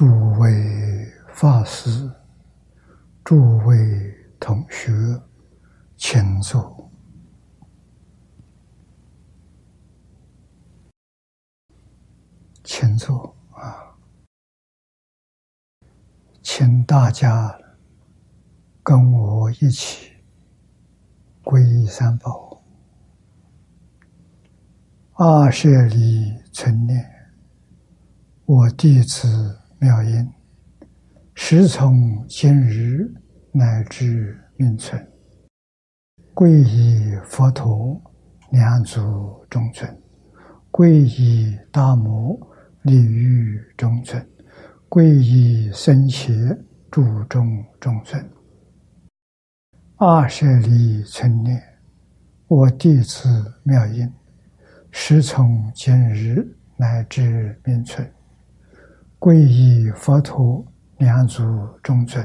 诸位法师、诸位同学，请坐，请坐啊！请大家跟我一起皈依三宝，二舍里存念，我弟子。妙音，时从今日乃至命存，皈依佛陀，两足中尊；皈依大摩，利于中尊；皈依僧伽，注中中尊。二舍利存念，我弟子妙音，时从今日乃至命存。皈依佛陀，两足中尊；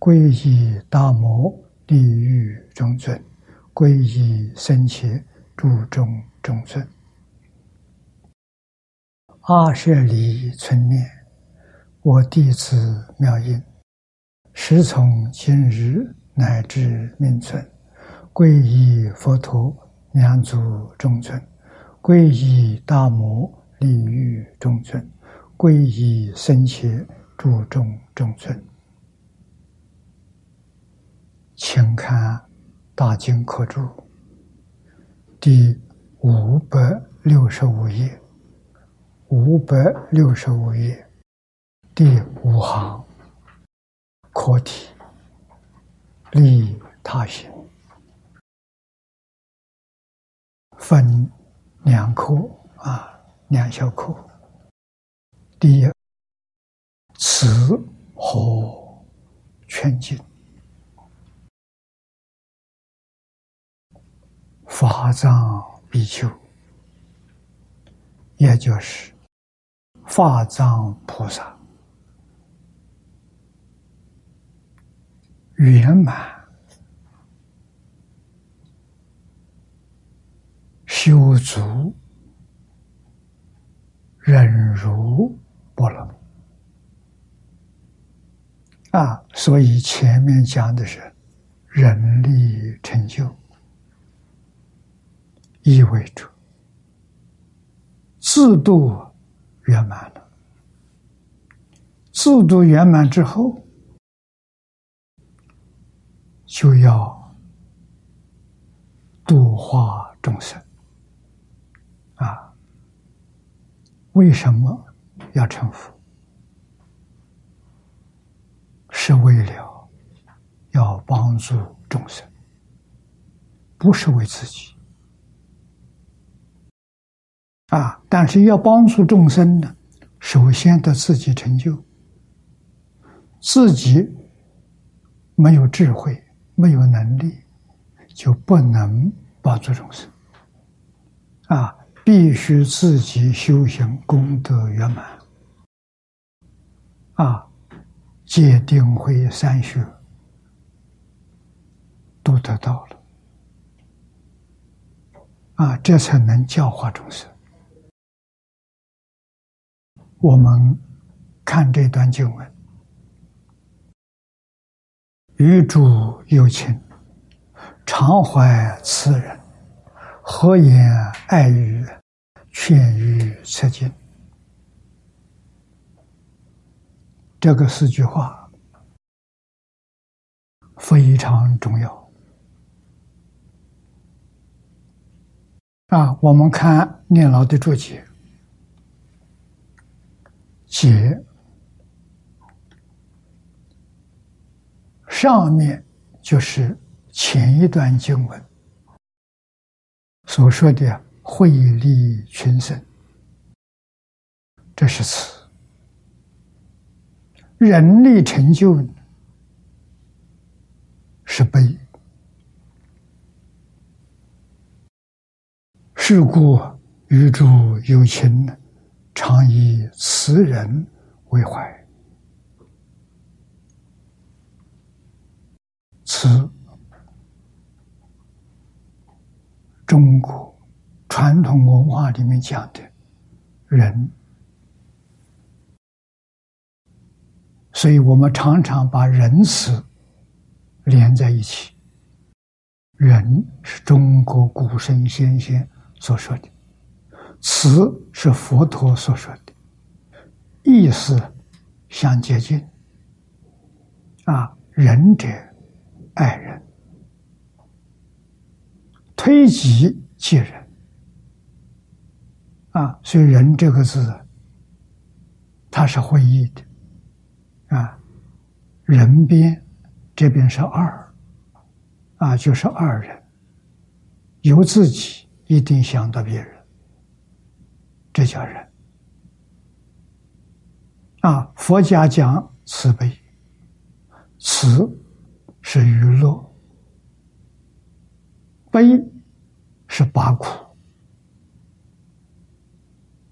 皈依大摩，地狱中尊；皈依僧伽，诸中中尊。阿舍离存念，我弟子妙音，时从今日乃至命存，皈依佛陀，两足中尊；皈依大摩，地狱中尊。皈依僧伽，注重中尊，请看《大经科注》第五百六十五页，五百六十五页第五行课题：利他行，分两课啊，两小课。第一，慈和劝进，法藏比丘，也就是法藏菩萨圆满修足忍辱。不能啊！所以前面讲的是人力成就，意味着制度圆满了。制度圆满之后，就要度化众生啊！为什么？要成佛，是为了要帮助众生，不是为自己啊！但是要帮助众生呢，首先得自己成就，自己没有智慧、没有能力，就不能帮助众生啊！必须自己修行功德圆满。啊，戒定慧三学都得到了，啊，这才能教化众生。我们看这段经文：与主有情，常怀慈人，何言爱语，劝于切境。这个四句话非常重要啊！我们看念老的注解，解上面就是前一段经文所说的“惠利群生”，这是词。人力成就是悲，是故与诸有情，常以慈人为怀。慈，中国传统文化里面讲的人。所以我们常常把仁慈连在一起。仁是中国古圣先贤所说的，慈是佛陀所说的，意思相接近。啊，仁者爱人，推己及人。啊，所以“仁”这个字，它是会意的。啊，人边这边是二，啊，就是二人，由自己一定想到别人，这叫人。啊，佛家讲慈悲。慈是娱乐，悲是拔苦。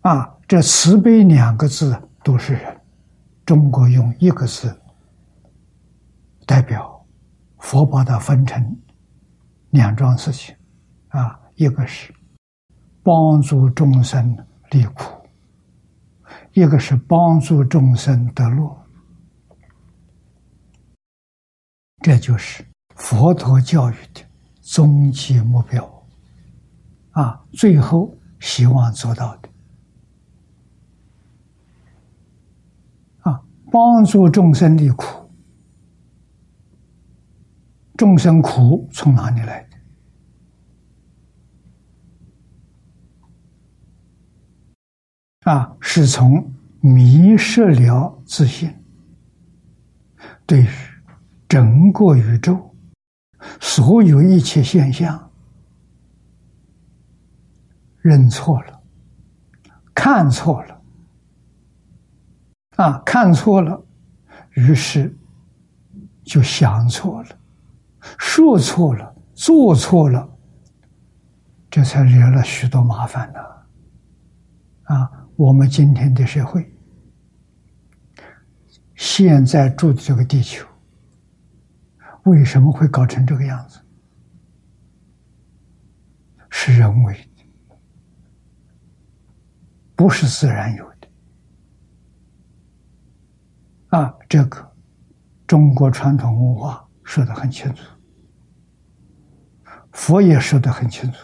啊，这慈悲两个字都是人。中国用一个字代表，佛把它分成两桩事情。啊，一个是帮助众生离苦，一个是帮助众生得乐。这就是佛陀教育的终极目标，啊，最后希望做到的，啊，帮助众生离苦。众生苦从哪里来的？啊，是从迷失了自信，对。整个宇宙，所有一切现象，认错了，看错了，啊，看错了，于是就想错了，说错了，做错了，这才惹了许多麻烦呢。啊，我们今天的社会，现在住的这个地球。为什么会搞成这个样子？是人为的，不是自然有的。啊，这个中国传统文化说的很清楚，佛也说的很清楚。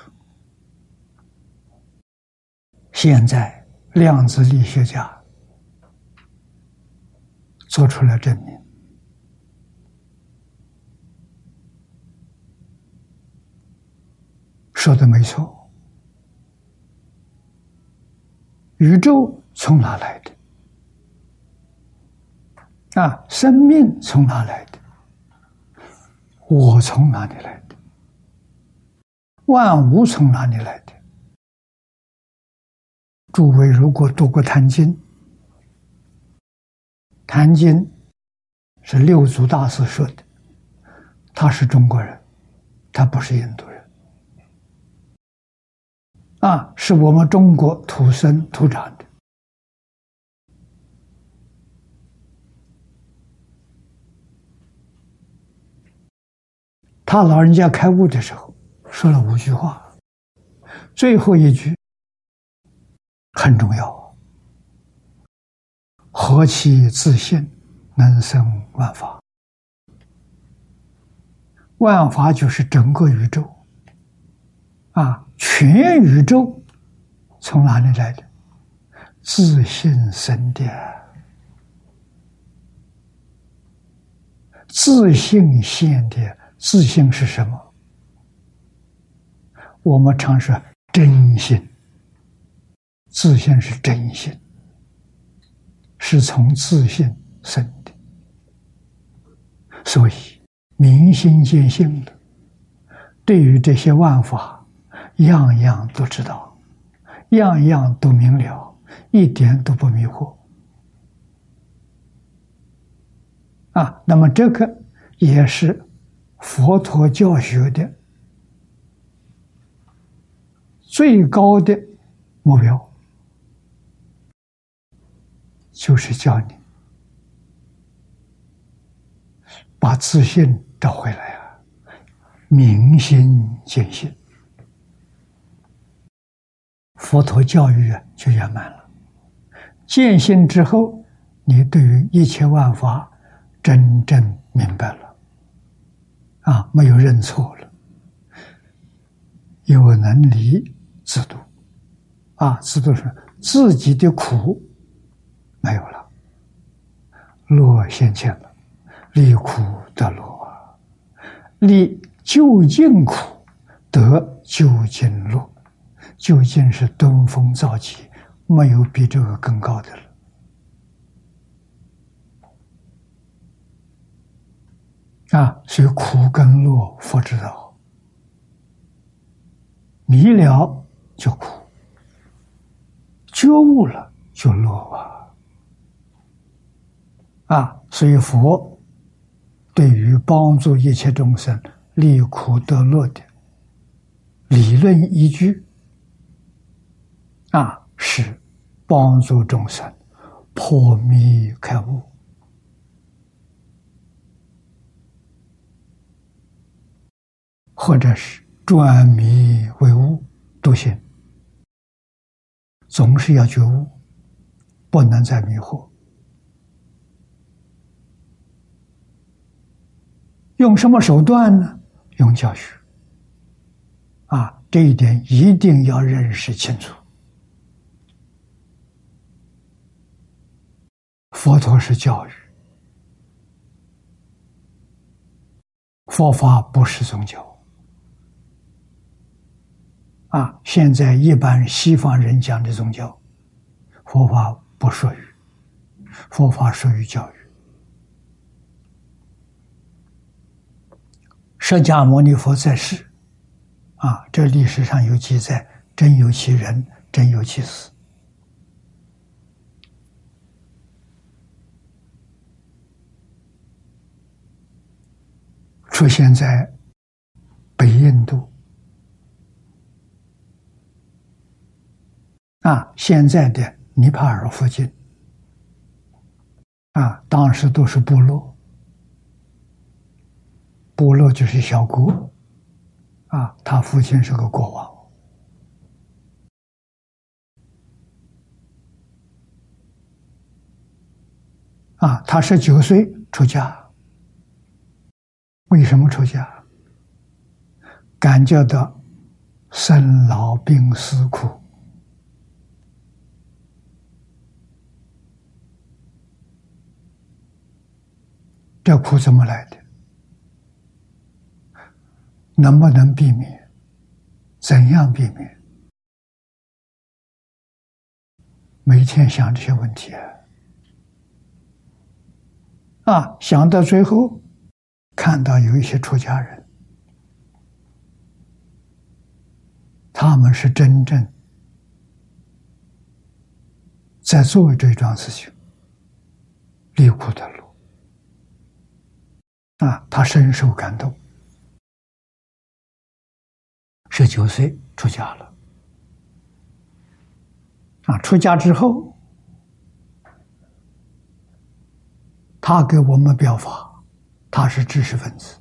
现在量子力学家做出了证明。说的没错，宇宙从哪来的？啊，生命从哪来的？我从哪里来的？万物从哪里来的？诸位如果读过《坛经》，《坛经》是六祖大师说的，他是中国人，他不是印度人。啊，是我们中国土生土长的。他老人家开悟的时候说了五句话，最后一句很重要：何其自信，能生万法。万法就是整个宇宙。啊，全宇宙从哪里来的？自信生的。自信现的自信是什么？我们常说真心。自信是真心，是从自信生的。所以明心见性的，对于这些万法。样样都知道，样样都明了，一点都不迷惑。啊，那么这个也是佛陀教学的最高的目标，就是叫你把自信找回来啊，明心见性。佛陀教育啊，就圆满了。见性之后，你对于一切万法真正明白了，啊，没有认错了，有能力制度，啊，制度是自己的苦没有了，乐现前了，离苦得乐，离究竟苦得究竟乐，究竟是登峰造极，没有比这个更高的了。啊，所以苦跟乐佛知道，迷了就苦，觉悟了就乐啊！啊，所以佛对于帮助一切众生离苦得乐的理论依据，啊，是帮助众生破迷开悟。或者是转迷为悟，都行。总是要觉悟，不能再迷惑。用什么手段呢？用教学。啊，这一点一定要认识清楚。佛陀是教育，佛法不是宗教。啊，现在一般西方人讲的宗教，佛法不属于，佛法属于教育。释迦牟尼佛在世，啊，这历史上有记载，真有其人，真有其事，出现在北印度。啊，现在的尼泊尔附近，啊，当时都是部落，部落就是小国，啊，他父亲是个国王，啊，他十九岁出家，为什么出家？感觉到生老病死苦。这苦怎么来的？能不能避免？怎样避免？每天想这些问题啊！啊，想到最后，看到有一些出家人，他们是真正在做这桩事情，离苦的路。啊，他深受感动，十九岁出家了。啊，出家之后，他给我们表法，他是知识分子，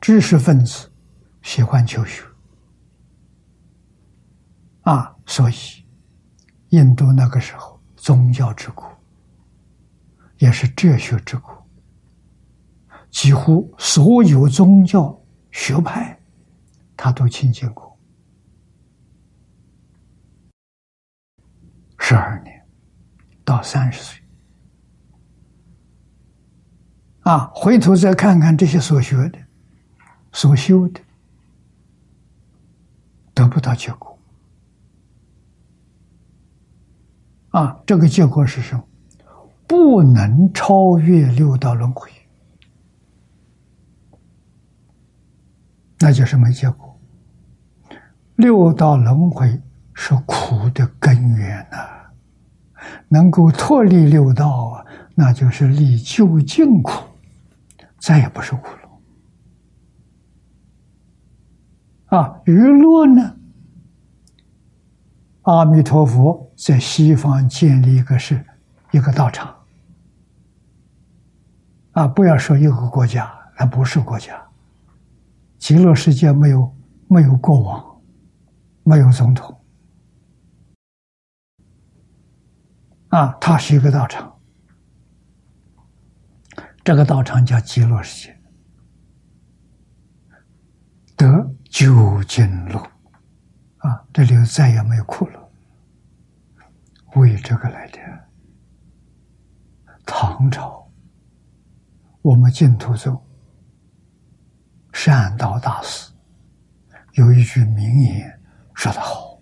知识分子喜欢求学，啊，所以印度那个时候宗教之国，也是哲学之国。几乎所有宗教学派，他都亲近过。十二年到三十岁，啊，回头再看看这些所学的、所修的，得不到结果。啊，这个结果是什么？不能超越六道轮回。那就是没结果。六道轮回是苦的根源呐，能够脱离六道啊，那就是离究竟苦，再也不是苦了。啊，娱乐呢？阿弥陀佛在西方建立一个是一个道场。啊，不要说一个国家，那不是国家。极乐世界没有没有国王，没有总统，啊，它是一个道场。这个道场叫极乐世界，得究竟路啊！这里再也没有苦了。为这个来的。唐朝，我们净土宗善道大师有一句名言说得好：“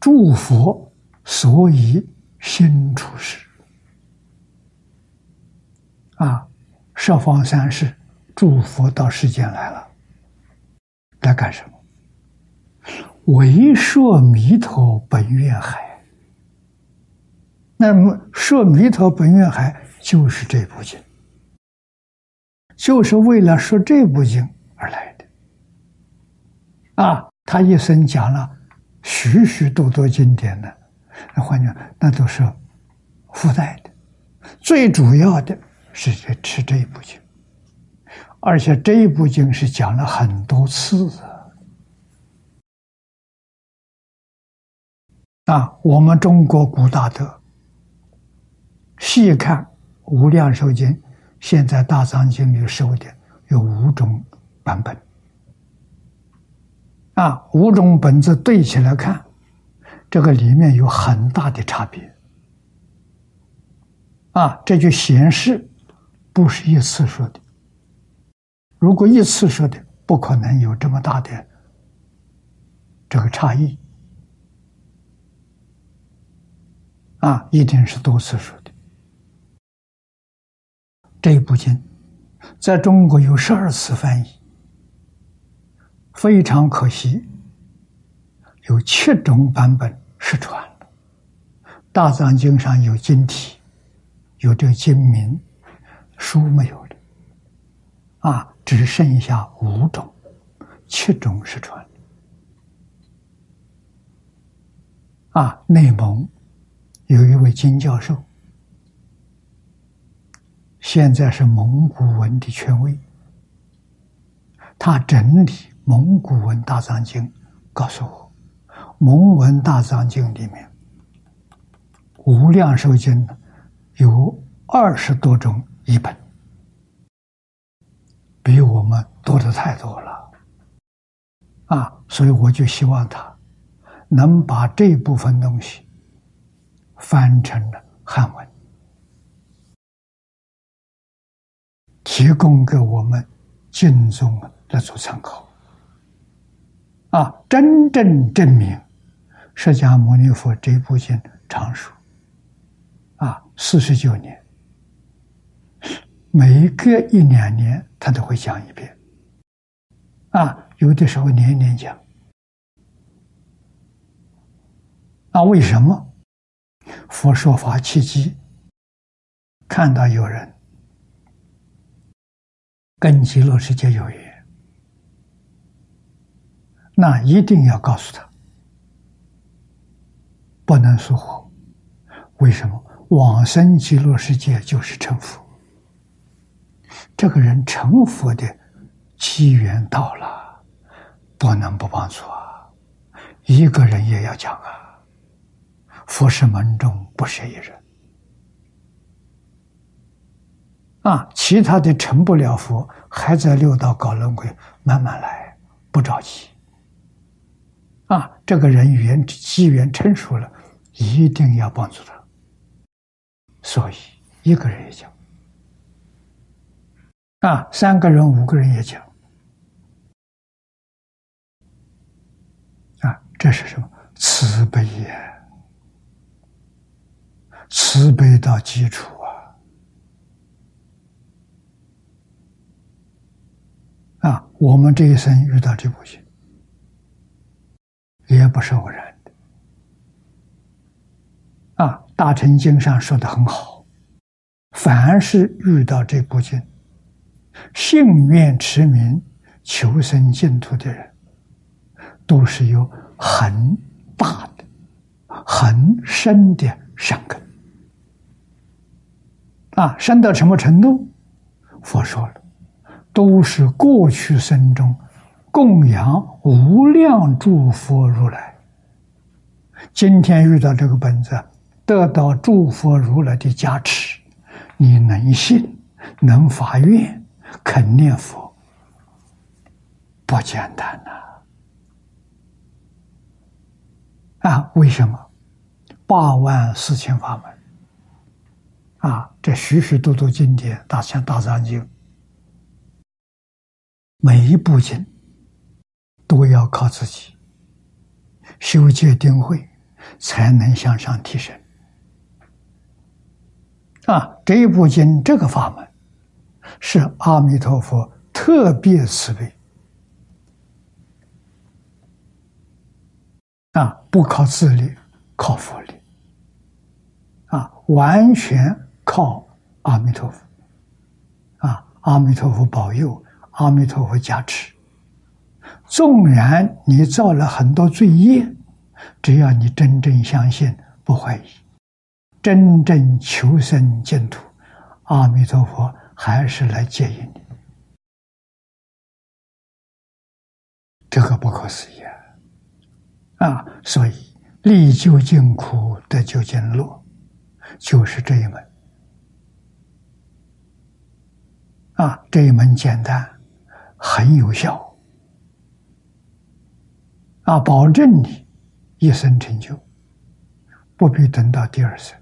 诸佛所以心出世。”啊，十方三世诸佛到世间来了，来干什么？为说弥陀本愿海。那么说弥陀本愿海就是这部经，就是为了说这部经而来的。啊，他一生讲了许许多多经典的，那换句那都是附带的，最主要的是吃这一部经，而且这一部经是讲了很多次啊，我们中国古大德。细看《无量寿经》，现在大藏经里收的有五种版本，啊，五种本子对起来看，这个里面有很大的差别，啊，这就显示不是一次说的。如果一次说的，不可能有这么大的这个差异，啊，一定是多次说这部经在中国有十二次翻译，非常可惜，有七种版本失传了。大藏经上有经体，有这个经名，书没有了，啊，只剩下五种，七种失传。啊，内蒙有一位金教授。现在是蒙古文的权威，他整理蒙古文大藏经，告诉我，蒙文大藏经里面无量寿经有二十多种译本，比我们多的太多了，啊，所以我就希望他能把这部分东西翻成了汉文。提供给我们敬宗来做参考，啊，真正证明释迦牟尼佛这部经长寿，啊，四十九年，每隔一两年他都会讲一遍，啊，有的时候年年讲，啊，为什么？佛说法契机，看到有人。跟极乐世界有缘，那一定要告诉他，不能疏忽。为什么往生极乐世界就是成佛？这个人成佛的机缘到了，不能不帮助啊！一个人也要讲啊，佛是门中不是一人。啊，其他的成不了佛，还在六道搞轮回，慢慢来，不着急。啊，这个人缘机缘成熟了，一定要帮助他。所以一个人也讲，啊，三个人、五个人也讲，啊，这是什么？慈悲呀，慈悲到基础。啊，我们这一生遇到这部经，也不是偶然的。啊，《大乘经》上说的很好，凡是遇到这部经，信愿持名求生净土的人，都是有很大的、很深的善根。啊，深到什么程度？佛说了。都是过去生中供养无量诸佛如来，今天遇到这个本子，得到诸佛如来的加持，你能信，能发愿，肯念佛，不简单呐！啊，为什么？八万四千法门，啊，这许许多多经典，大千大藏经，每一部经都要靠自己修戒定慧，才能向上提升。啊，这一部经这个法门，是阿弥陀佛特别慈悲。啊，不靠自力，靠佛力，啊，完全靠阿弥陀佛，啊，阿弥陀佛保佑，阿弥陀佛加持。纵然你造了很多罪业，只要你真正相信，不怀疑，真正求生净土，阿弥陀佛还是来接引你。这个不可思议。啊，所以历究竟苦，得究竟乐，就是这一门。啊，这一门简单，很有效。啊，保证你一生成就，不必等到第二生。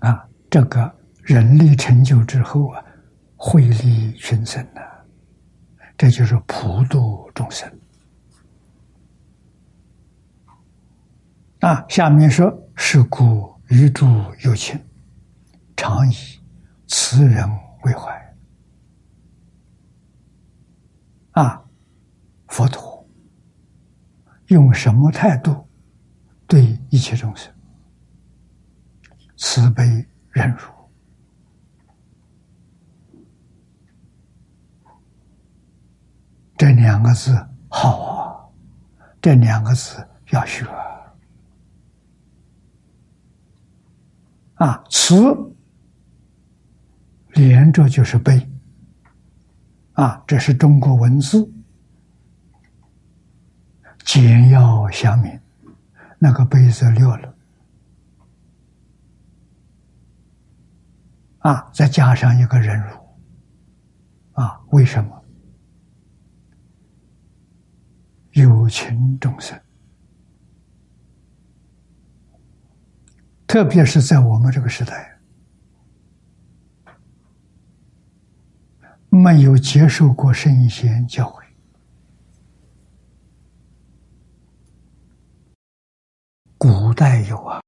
啊，这个人力成就之后啊，惠利群生呐。这就是普度众生啊！下面说：“是故余诸有情，常以慈人为怀。”啊，佛陀用什么态度对一切众生？慈悲忍辱。这两个字好啊！这两个字要学啊！慈连着就是悲啊！这是中国文字，简要详明，那个悲字略了啊！再加上一个忍辱啊！为什么？有情众生，特别是在我们这个时代，没有接受过圣贤教诲。古代有啊，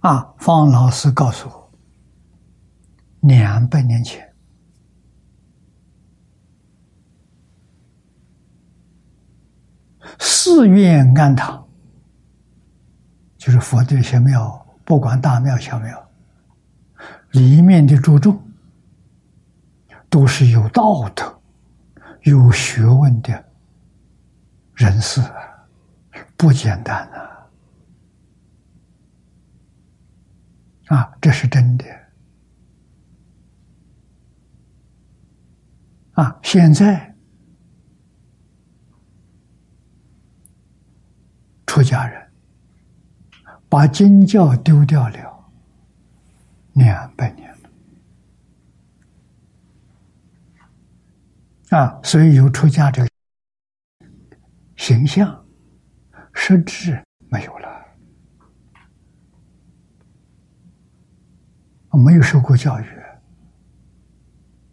啊，方老师告诉我，两百年前。寺院庵堂，就是佛的一些庙，不管大庙小庙，里面的注重都是有道德、有学问的人士，不简单呐！啊，这是真的。啊，现在。出家人把经教丢掉了两百年了啊，所以有出家这个形象，实质没有了，没有受过教育。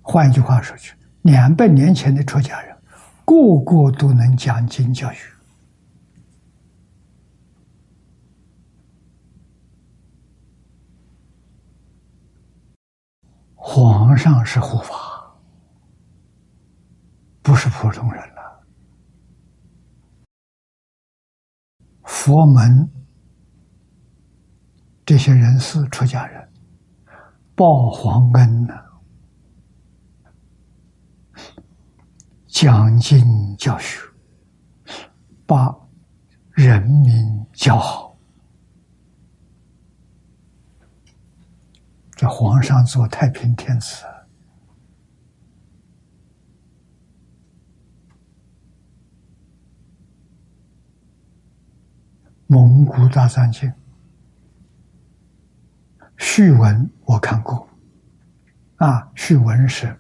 换一句话说去，两百年前的出家人，个个都能讲经教育。皇上是护法，不是普通人了。佛门这些人是、出家人报皇恩呢，讲经教学，把人民教好。给皇上做太平天子。蒙古大三杰。序文我看过，啊，序文是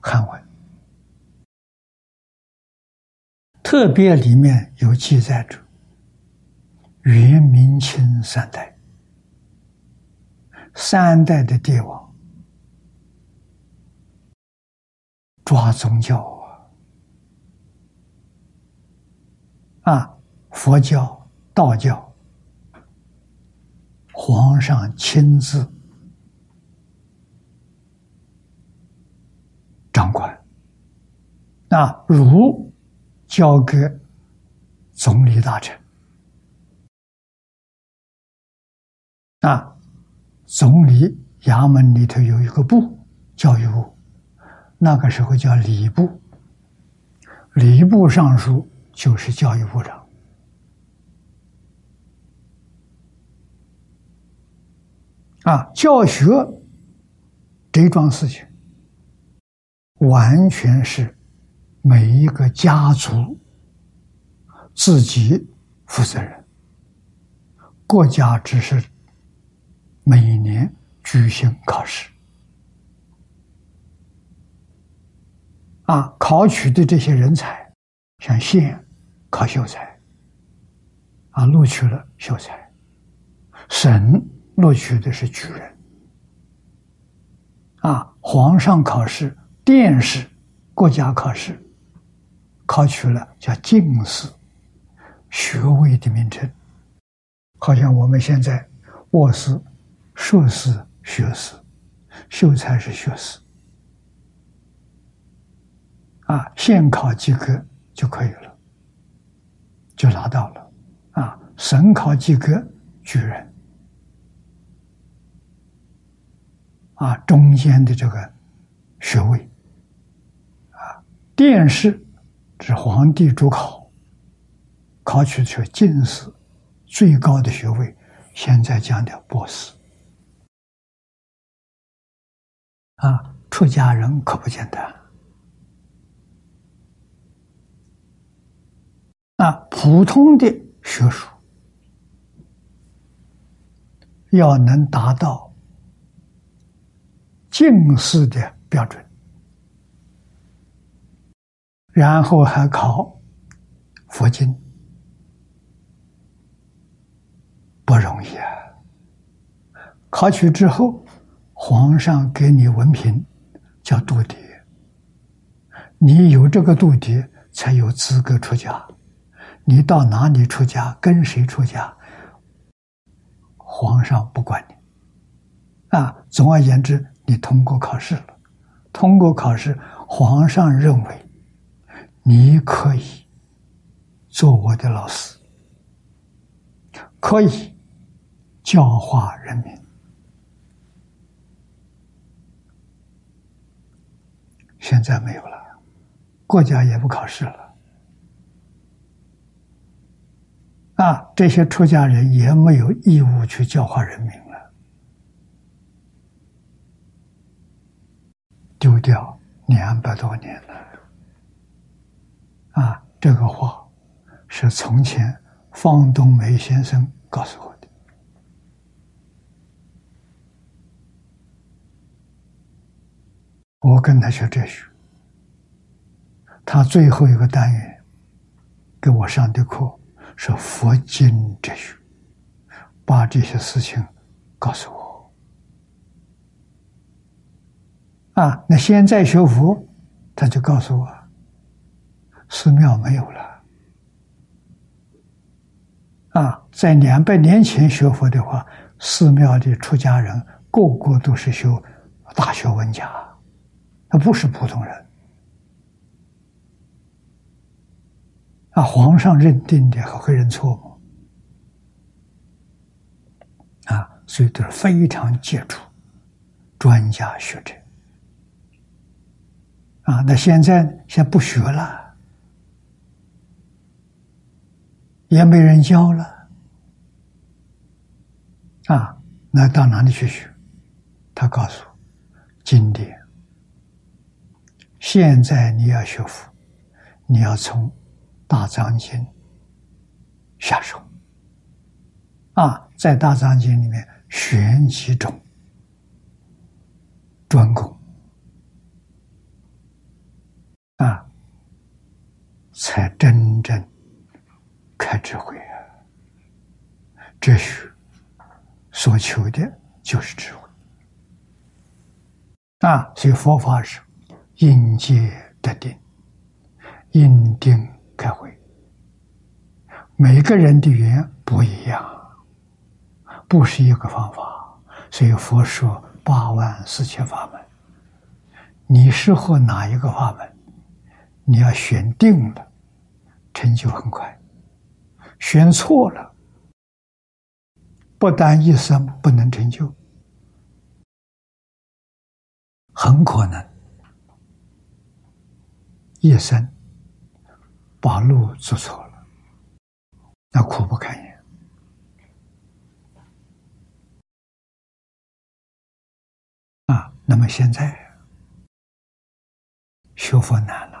汉文。特别里面有记载着。元明清三代。三代的帝王。抓宗教啊，啊，佛教。道教，皇上亲自掌管，那儒交给总理大臣，啊，总理衙门里头有一个部，教育部，那个时候叫礼部，礼部尚书就是教育部长。啊，教学这桩事情，完全是每一个家族自己负责任，国家只是每年举行考试，啊，考取的这些人才，像县考秀才，啊，录取了秀才，省。录取的是举人，啊，皇上考试、殿试、国家考试，考取了叫进士，学位的名称。好像我们现在卧士、硕士、学士、秀才是学士，啊，县考及格就可以了，就拿到了，啊，省考及格举人。啊，中间的这个学位，啊，殿试是皇帝主考，考取是进士，最高的学位，现在讲的博士。啊，出家人可不简单。啊，普通的学术要能达到。进士的标准，然后还考佛经，不容易啊！考取之后，皇上给你文凭，叫度牒。你有这个度牒，才有资格出家。你到哪里出家，跟谁出家，皇上不管你。啊，总而言之。你通过考试了，通过考试，皇上认为你可以做我的老师，可以教化人民。现在没有了，国家也不考试了，啊，这些出家人也没有义务去教化人民了。丢掉两百多年了，啊，这个话是从前方东梅先生告诉我的。我跟他学哲学，他最后一个单元给我上的课是佛经哲学，把这些事情告诉我。啊，那现在学佛，他就告诉我，寺庙没有了。啊，在两百年前学佛的话，寺庙的出家人个个都是修大学问家，他不是普通人。啊，皇上认定的还会认错吗？啊，所以都是非常杰出专家学者。啊，那现在现不学了，也没人教了，啊，那到哪里去学？他告诉经典，现在你要学佛，你要从大藏经下手，啊，在大藏经里面选几种专攻。啊，才真正开智慧啊！哲学所求的就是智慧。啊，所以佛法是应接得定，应定开慧。每个人的缘不一样，不是一个方法，所以佛说八万四千法门。你适合哪一个法门？你要选定了，成就很快；选错了，不但一生不能成就，很可能一生把路走错了。那苦不堪言啊！那么现在学佛难了。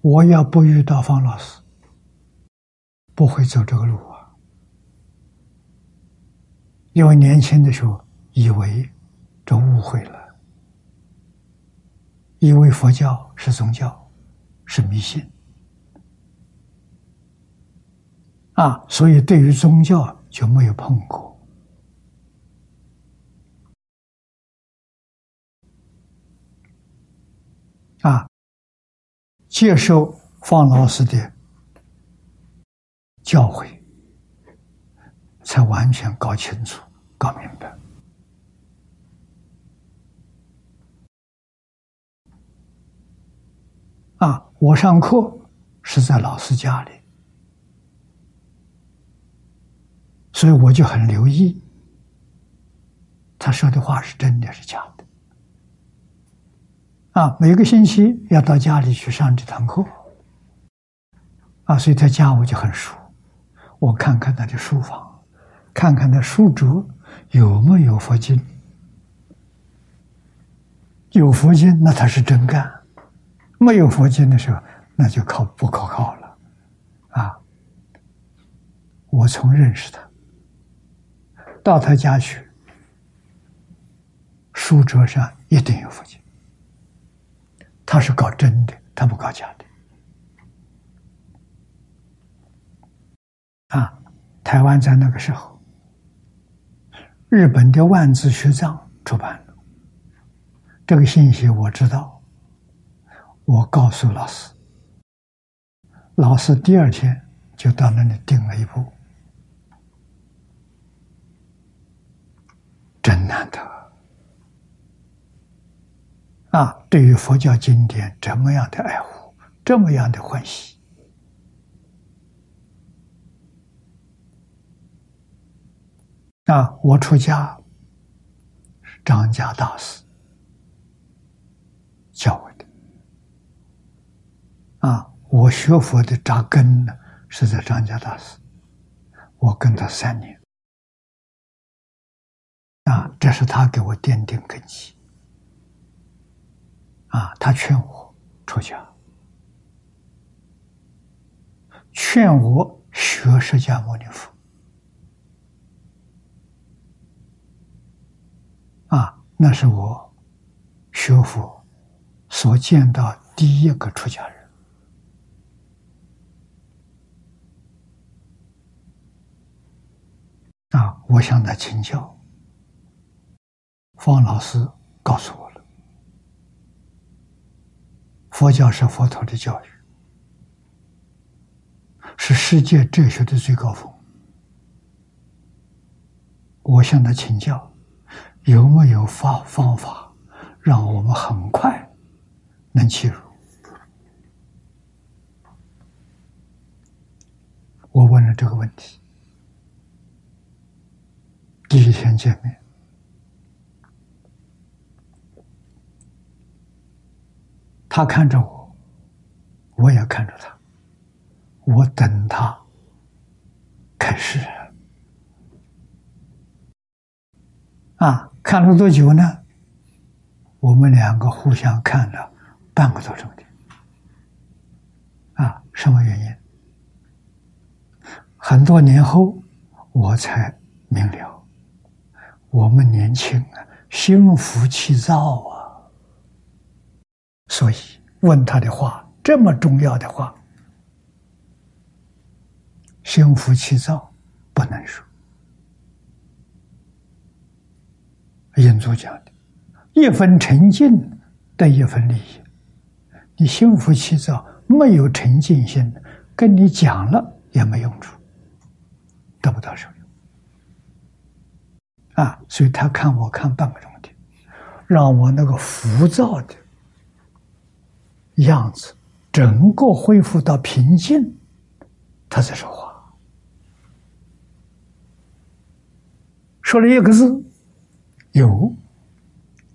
我要不遇到方老师，不会走这个路啊。因为年轻的时候以为这误会了，因为佛教是宗教，是迷信。啊，所以对于宗教就没有碰过。啊，接受方老师的教诲，才完全搞清楚、搞明白。啊，我上课是在老师家里。所以我就很留意，他说的话是真的是假的。啊，每个星期要到家里去上这堂课，啊，所以在家我就很熟，我看看他的书房，看看他书桌有没有佛经，有佛经那他是真干，没有佛经的时候那就靠不可靠了，啊，我从认识他。到他家去，书桌上一定有佛经。他是搞真的，他不搞假的。啊，台湾在那个时候，日本的万字学藏出版了，这个信息我知道，我告诉老师，老师第二天就到那里订了一部。真难得啊！对于佛教经典这么样的爱护，这么样的欢喜啊！我出家，张家大师教我的啊！我学佛的扎根呢，是在张家大师，我跟他三年。啊，这是他给我奠定根基。啊，他劝我出家，劝我学释迦牟尼佛。啊，那是我学佛所见到第一个出家人。啊，我向他请教。方老师告诉我了，佛教是佛陀的教育，是世界哲学的最高峰。我向他请教，有没有方方法让我们很快能切入？我问了这个问题，第一天见面。他看着我，我也看着他，我等他开始啊，看了多久呢？我们两个互相看了半个多钟的啊，什么原因？很多年后，我才明了，我们年轻啊，心浮气躁啊，所以问他的话这么重要的话，心浮气躁不能说。印祖讲的，一分沉静得一分利益。你心浮气躁，没有沉静心，跟你讲了也没用处。得不到受用啊！所以他看我看半个钟头，让我那个浮躁的样子整个恢复到平静，他才说话。说了一个字“有”，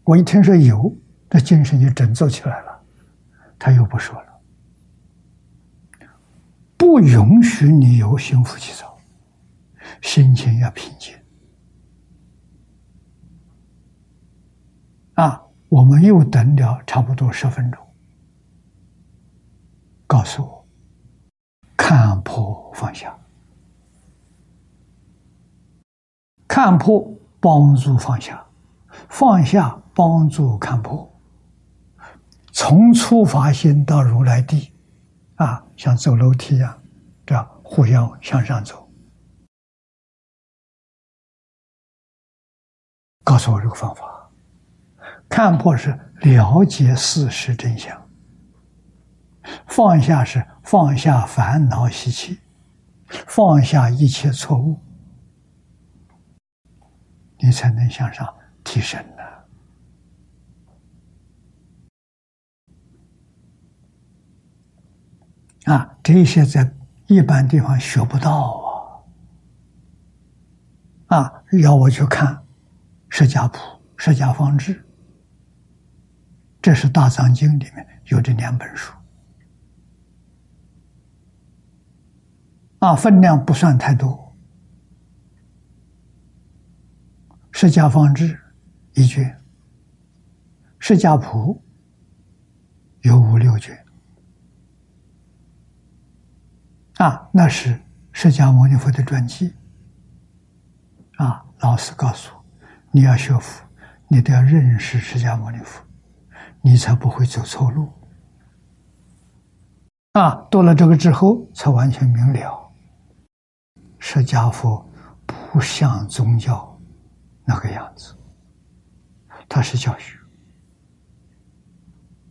我一听说“有”，那精神就振作起来了。他又不说了，不允许你有心浮气躁。心情要平静啊！我们又等了差不多十分钟，告诉我看破放下，看破帮助放下，放下帮助看破，从初发心到如来地，啊，像走楼梯一样，这样互相向上走。告诉我这个方法，看破是了解事实真相，放下是放下烦恼习气，放下一切错误，你才能向上提升呢。啊，这些在一般地方学不到啊！啊，要我去看。释迦谱、释迦方志，这是大藏经里面有这两本书，啊，分量不算太多。释迦方志一卷，释迦谱有五六卷，啊，那是释迦牟尼佛的传记，啊，老师告诉。你要学佛，你都要认识释迦牟尼佛，你才不会走错路。啊，读了这个之后，才完全明了，释迦佛不像宗教那个样子，他是教学。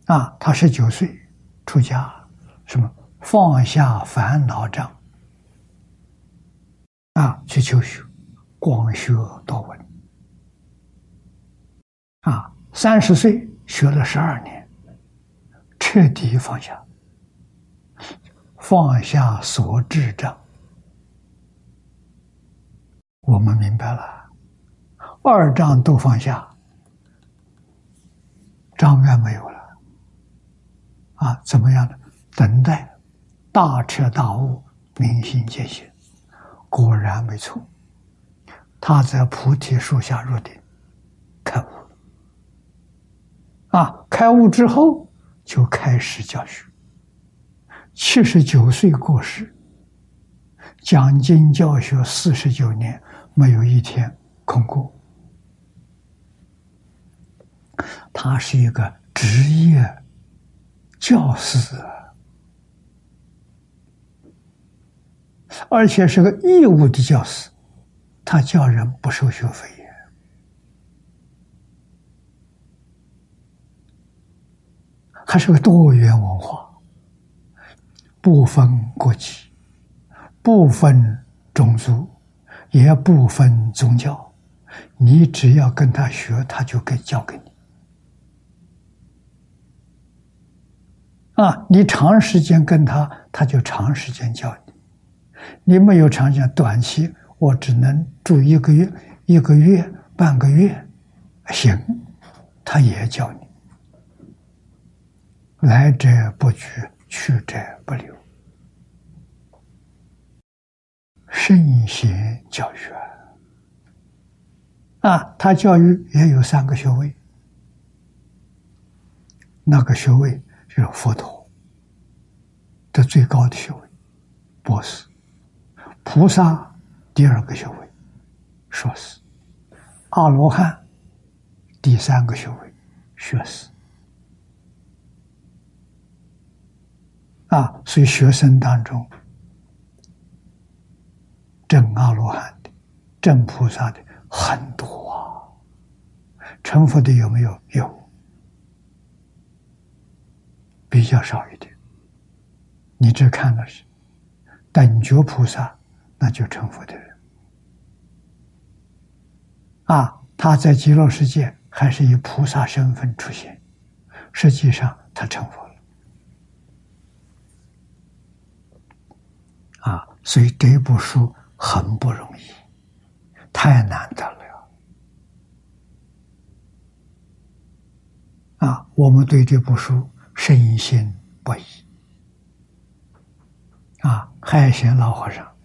啊，他十九岁出家，什么放下烦恼障，啊，去求学，广学多闻。啊，三十岁学了十二年，彻底放下，放下所智障。我们明白了，二障都放下，障碍没有了。啊，怎么样呢？等待大彻大悟，明心见性，果然没错。他在菩提树下入定，开悟。啊，开悟之后就开始教学。七十九岁过世，讲经教学四十九年，没有一天空过。他是一个职业教师，而且是个义务的教师，他教人不收学费。还是个多元文化，不分国籍，不分种族，也不分宗教。你只要跟他学，他就给教给你。啊，你长时间跟他，他就长时间教你。你没有长时间，短期我只能住一个月、一个月、半个月，行，他也教你。来者不拒，去者不留。圣贤教学啊，他教育也有三个学位，那个学位就是佛陀的最高的学位，博士。菩萨第二个学位，硕士；阿罗汉第三个学位，学士。啊，所以学生当中，证阿罗汉的、证菩萨的很多啊，成佛的有没有？有，比较少一点。你只看的是等觉菩萨，那就成佛的人。啊，他在极乐世界还是以菩萨身份出现，实际上他成佛。啊，所以这部书很不容易，太难得了。啊，我们对这部书深信不疑。啊，海贤老和尚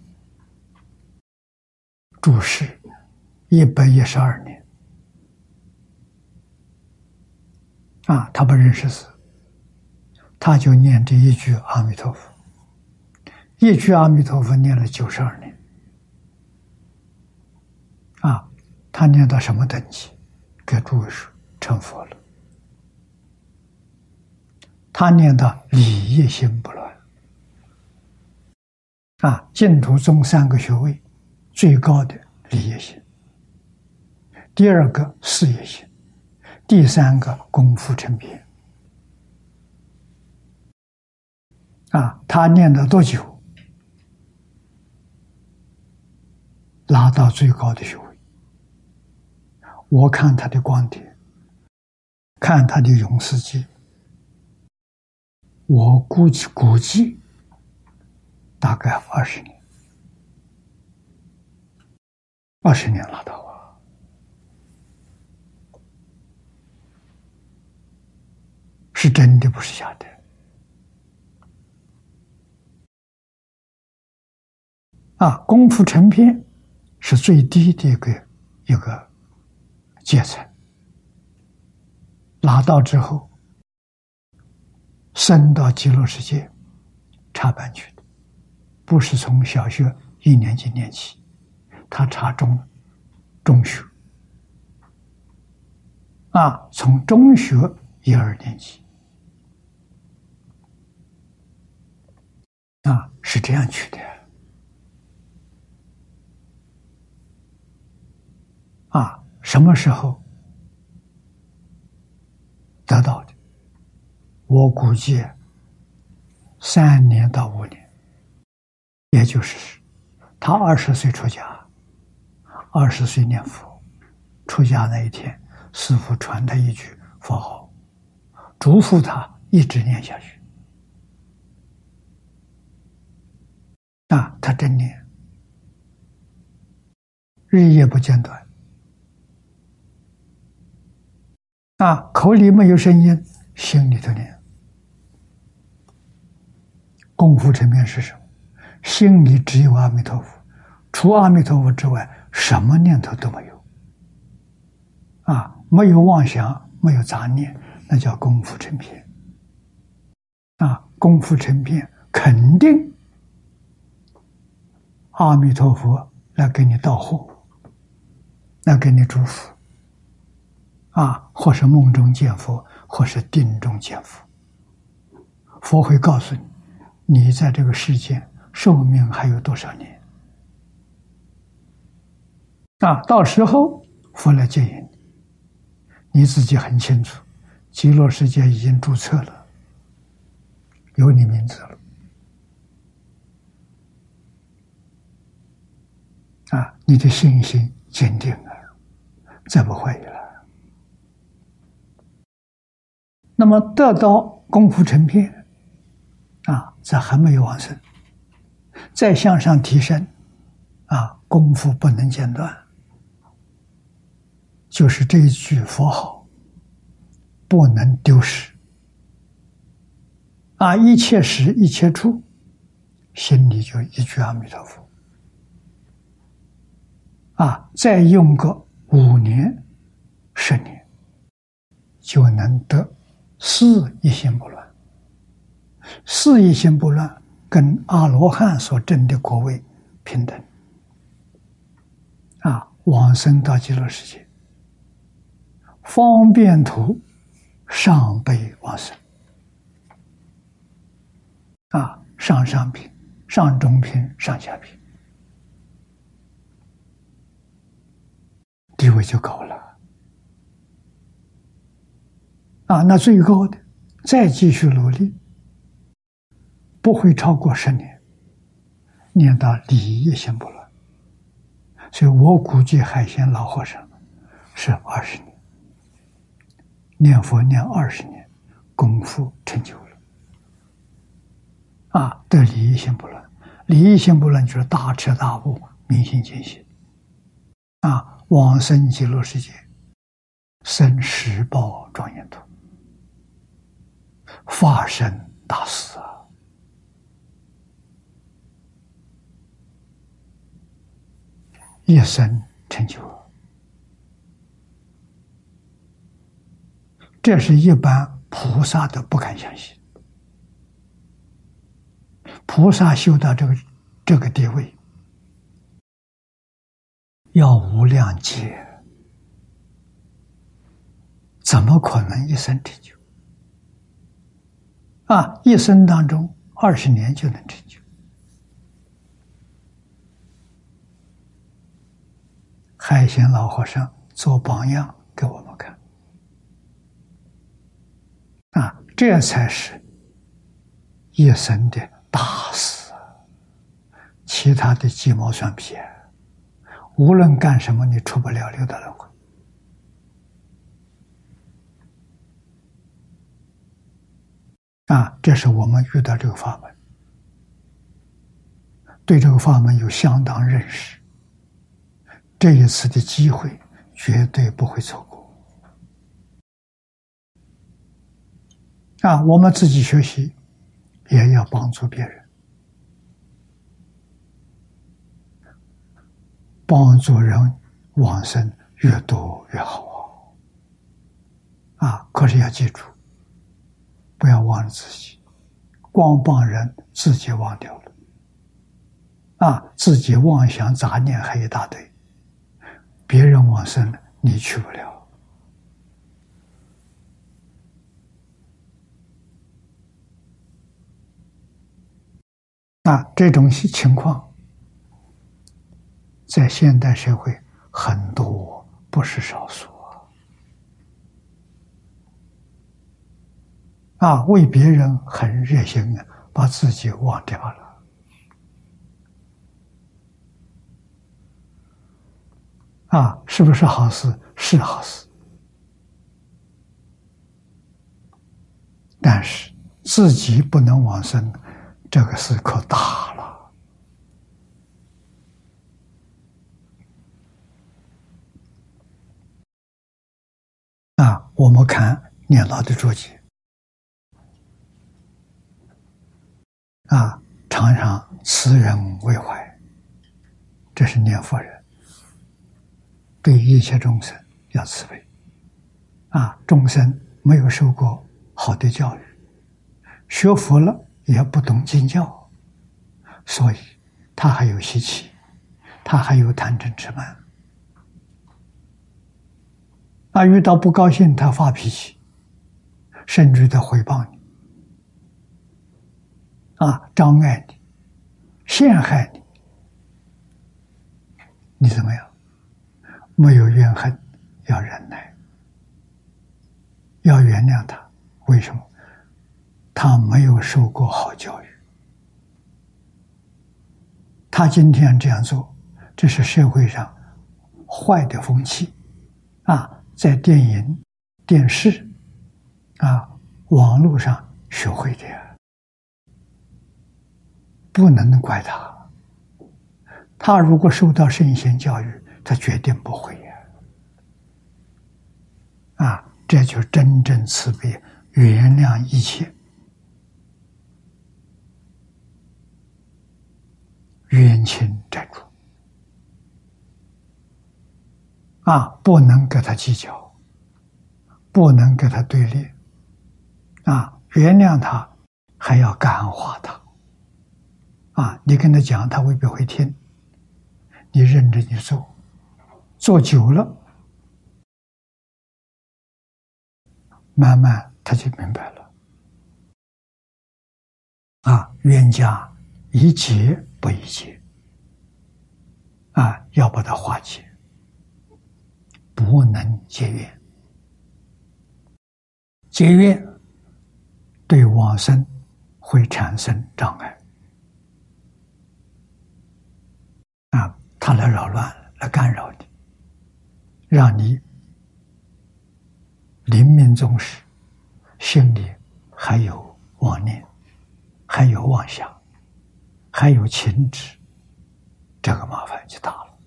注释一百一十二年。啊，他不认识字，他就念这一句阿弥陀佛。一句阿弥陀佛念了九十二年，啊，他念到什么等级？给诸位说，成佛了。他念到理业心不乱，啊，净土宗三个学位，最高的理业心，第二个事业心，第三个功夫成片。啊，他念了多久？拉到最高的学位，我看他的观点，看他的永世记，我估计估计大概二十年，二十年拉到啊，是真的，不是假的啊！功夫成片。是最低的一个一个阶层，拿到之后，升到极乐世界插班去的，不是从小学一年级念起，他插中中学，啊，从中学一二年级，啊，是这样去的。啊，什么时候得到的？我估计三年到五年，也就是他二十岁出家，二十岁念佛，出家那一天，师傅传他一句佛号，嘱咐他一直念下去。啊，他真念，日夜不间断。啊，口里没有声音，心里头念。功夫层面是什么？心里只有阿弥陀佛，除阿弥陀佛之外，什么念头都没有。啊，没有妄想，没有杂念，那叫功夫成片。啊，功夫成片，肯定阿弥陀佛来给你道贺，来给你祝福。啊，或是梦中见佛，或是定中见佛，佛会告诉你，你在这个世间寿命还有多少年？啊，到时候佛来接引你，你自己很清楚，极乐世界已经注册了，有你名字了。啊，你的信心坚定了，再不怀疑了。那么得到功夫成片，啊，这还没有完成，再向上提升，啊，功夫不能间断，就是这一句佛号不能丢失，啊，一切时一切处，心里就一句阿弥陀佛，啊，再用个五年、十年，就能得。四一心不乱，四一心不乱，跟阿罗汉所证的果位平等。啊，往生到极乐世界，方便图上辈往生。啊，上上品、上中品、上下品，地位就高了。啊，那最高的，再继续努力，不会超过十年，念到礼一心不乱。所以我估计海鲜老和尚是二十年，念佛念二十年，功夫成就了。啊，得礼一心不乱，礼一心不乱就是大彻大悟、明心见性。啊，往生极乐世界，生十报庄严土，发生大事啊！一生成就，这是一般菩萨都不敢相信。菩萨修到这个这个地位，要无量劫，怎么可能一生成就？啊，一生当中二十年就能成就。海贤老和尚做榜样给我们看，啊，这才是一生的。大事，其他的鸡毛蒜皮，无论干什么，你出不了六道轮回。啊，这是我们遇到这个法门，对这个法门有相当认识，这一次的机会绝对不会错过。啊，我们自己学习。也要帮助别人，帮助人往生越多越好啊！啊，可是要记住，不要忘了自己，光帮人自己忘掉了，啊，自己妄想杂念还一大堆，别人往生了，你去不了。啊，这种情况在现代社会很多，不是少数。啊！为别人很热心的，把自己忘掉了。啊，是不是好事？是好事，但是自己不能往生。这个事可大了啊！我们看念老的注解啊，常常慈人为怀，这是念佛人对一切众生要慈悲啊！众生没有受过好的教育，学佛了。也不懂经教，所以他还有习气，他还有贪嗔痴慢。啊，遇到不高兴，他发脾气，甚至他回报你，啊，障碍你，陷害你，你怎么样？没有怨恨，要忍耐，要原谅他。为什么？他没有受过好教育，他今天这样做，这是社会上坏的风气啊，在电影、电视啊、网络上学会的，不能怪他。他如果受到圣贤教育，他决定不会呀。啊，这就真正慈悲，原谅一切。冤亲债主啊，不能跟他计较，不能跟他对立啊，原谅他，还要感化他啊。你跟他讲，他未必会听你认真去做，做久了，慢慢他就明白了。啊，冤家宜结不宜结，啊，要把它化解，不能结怨。结怨对往生会产生障碍。啊，他来扰乱，来干扰你，让你临命终时心里还有妄念，还有妄想，还有情执，这个麻烦就大了。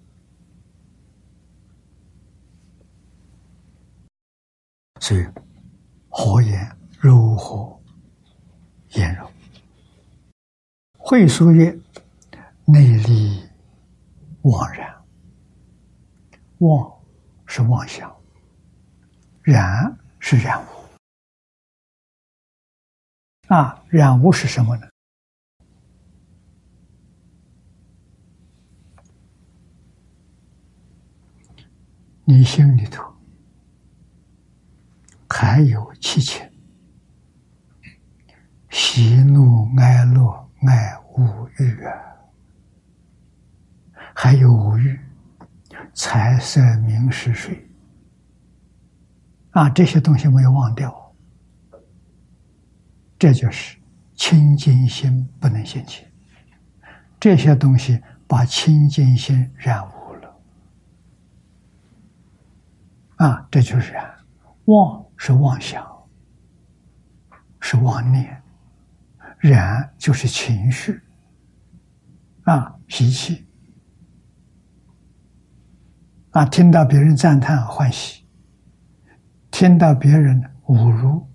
所以，火焰柔和，炎柔。会书曰：“内力。”妄然，妄是妄想，然是染污。啊，染污是什么呢？你心里头还有七情，喜怒哀乐爱恶欲啊。还有五欲、财色名食睡啊，这些东西没有忘掉，这就是清净心不能现起。这些东西把清净心染污了啊，这就是染。妄是妄想，是妄念；染就是情绪啊，脾气。啊，听到别人赞叹欢喜，听到别人侮辱、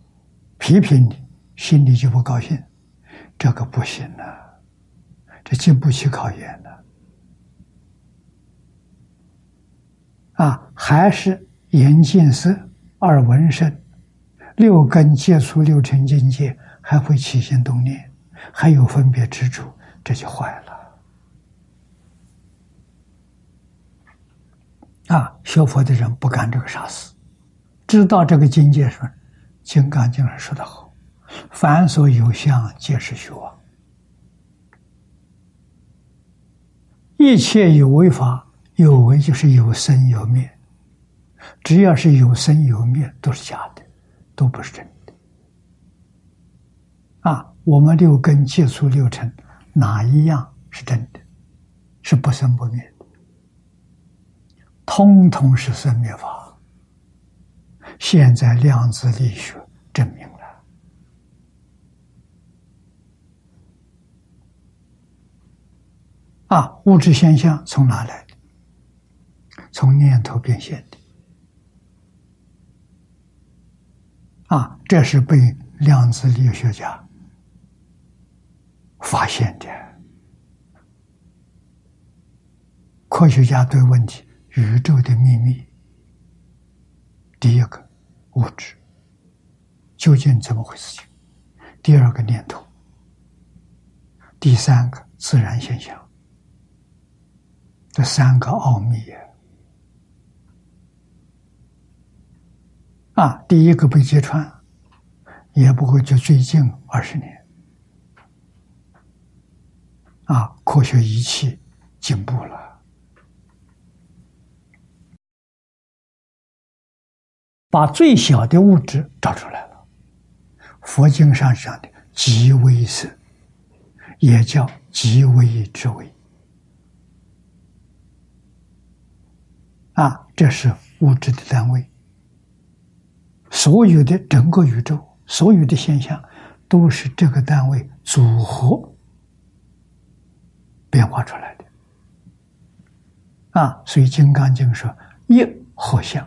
批评你，心里就不高兴，这个不行了，这经不起考验的。啊，还是眼见色、耳闻声、六根接触六尘境界，还会起心动念，还有分别执着，这就坏了。啊，学佛的人不干这个傻事，知道这个境界说，《金刚经》上说的好：“凡所有相，皆是虚妄。一切有为法，有为就是有生有灭，只要是有生有灭，都是假的，都不是真的。啊，我们六根接触六尘，哪一样是真的？是不生不灭。”通通是生灭法，现在量子力学证明了。啊，物质现象从哪来的？从念头变现的。啊，这是被量子力学家发现的。科学家对问题。宇宙的秘密，第一个物质究竟怎么回事？情？第二个念头，第三个自然现象，这三个奥秘呀！啊，第一个被揭穿，也不过就最近二十年，啊，科学仪器进步了。把最小的物质找出来了，佛经上讲的极微色，也叫极微之微，啊，这是物质的单位。所有的整个宇宙，所有的现象，都是这个单位组合变化出来的。啊，所以《金刚经》说一合相。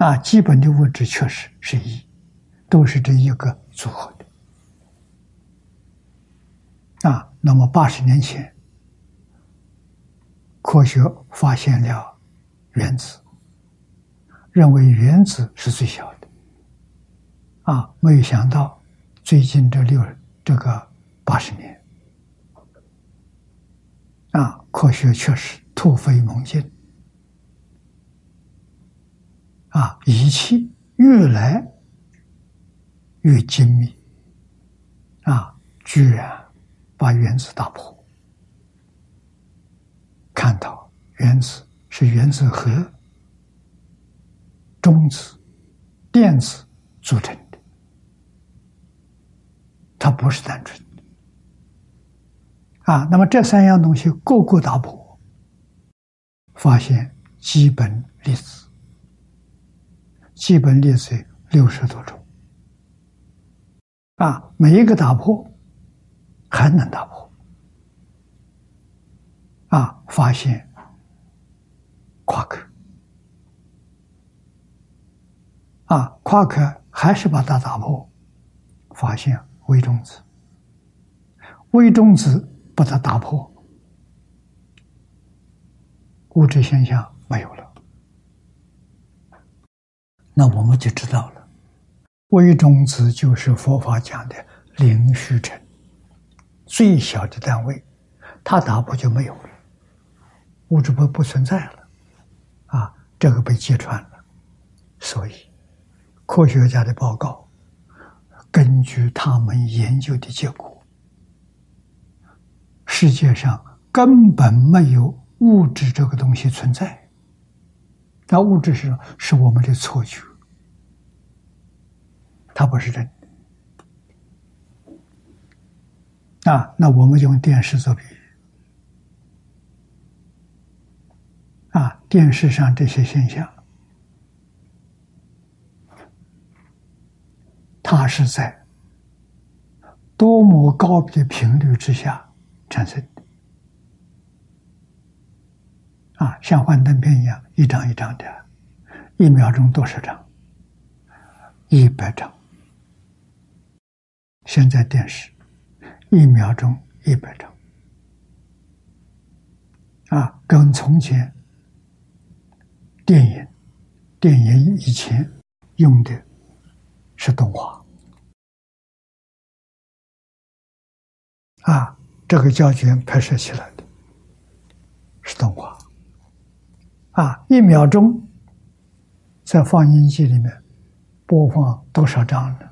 啊，基本的物质确实是一，都是这一个组合的。啊，那么八十年前，科学发现了原子，认为原子是最小的。啊，没有想到最近这六这个八十年，啊，科学确实突飞猛进，啊，仪器越来越精密，啊，居然把原子打破，看到原子是原子核、中子、电子组成的，它不是单纯的。啊，那么这三样东西个个打破，发现基本粒子，基本粒子六十多种，啊，每一个打破还能打破，啊，发现夸克，啊，夸克还是把它打破，发现微中子，微中子。把它打破，物质现象没有了，那我们就知道了，微中子就是佛法讲的零虚尘，最小的单位，它打破就没有了，物质不不存在了，啊，这个被揭穿了，所以科学家的报告，根据他们研究的结果。世界上根本没有物质这个东西存在，那物质是是我们的错觉，它不是真的。啊，那我们用电视做比喻，啊，电视上这些现象，它是在多么高的频率之下。产生的啊，像幻灯片一样，一张一张的，一秒钟多少张？一百张。现在电视一秒钟一百张啊，跟从前电影电影以前用的是动画啊。这个胶卷拍摄起来的，是动画，啊，一秒钟在放映机里面播放多少张呢？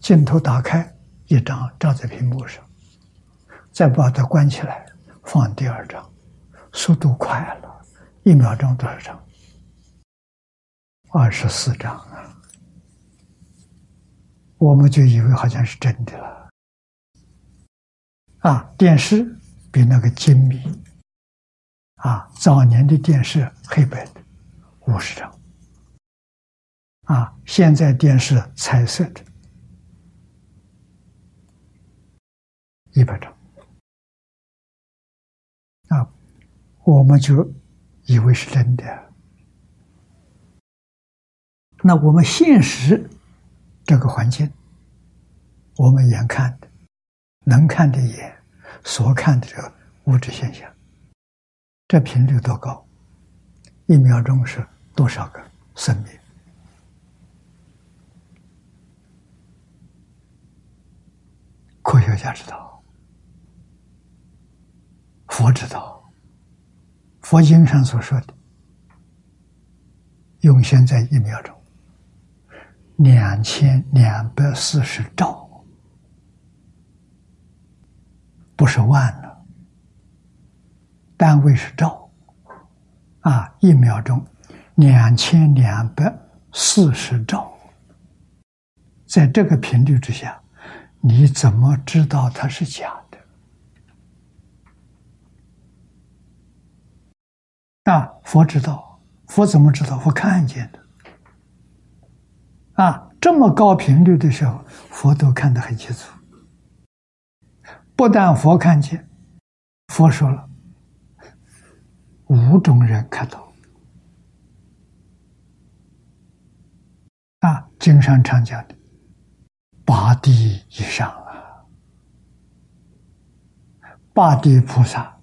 镜头打开一张照在屏幕上，再把它关起来放第二张，速度快了，一秒钟多少张？二十四张啊！我们就以为好像是真的了。啊，电视比那个精密。啊，早年的电视黑白的，五十张。啊，现在电视彩色的，一百张。啊，我们就以为是真的。那我们现实这个环境，我们眼看的。能看的眼所看的这个物质现象，这频率多高？一秒钟是多少个生命？科学家知道，佛知道，佛经上所说的，用现在一秒钟两千两百四十兆。不是万了，单位是兆，啊，一秒钟两千两百四十兆，在这个频率之下，你怎么知道它是假的？啊，佛知道，佛怎么知道？佛看见的，啊，这么高频率的时候，佛都看得很清楚。不但佛看见，佛说了，五种人看到。啊，经上常讲的，八地以上啊，八地菩萨、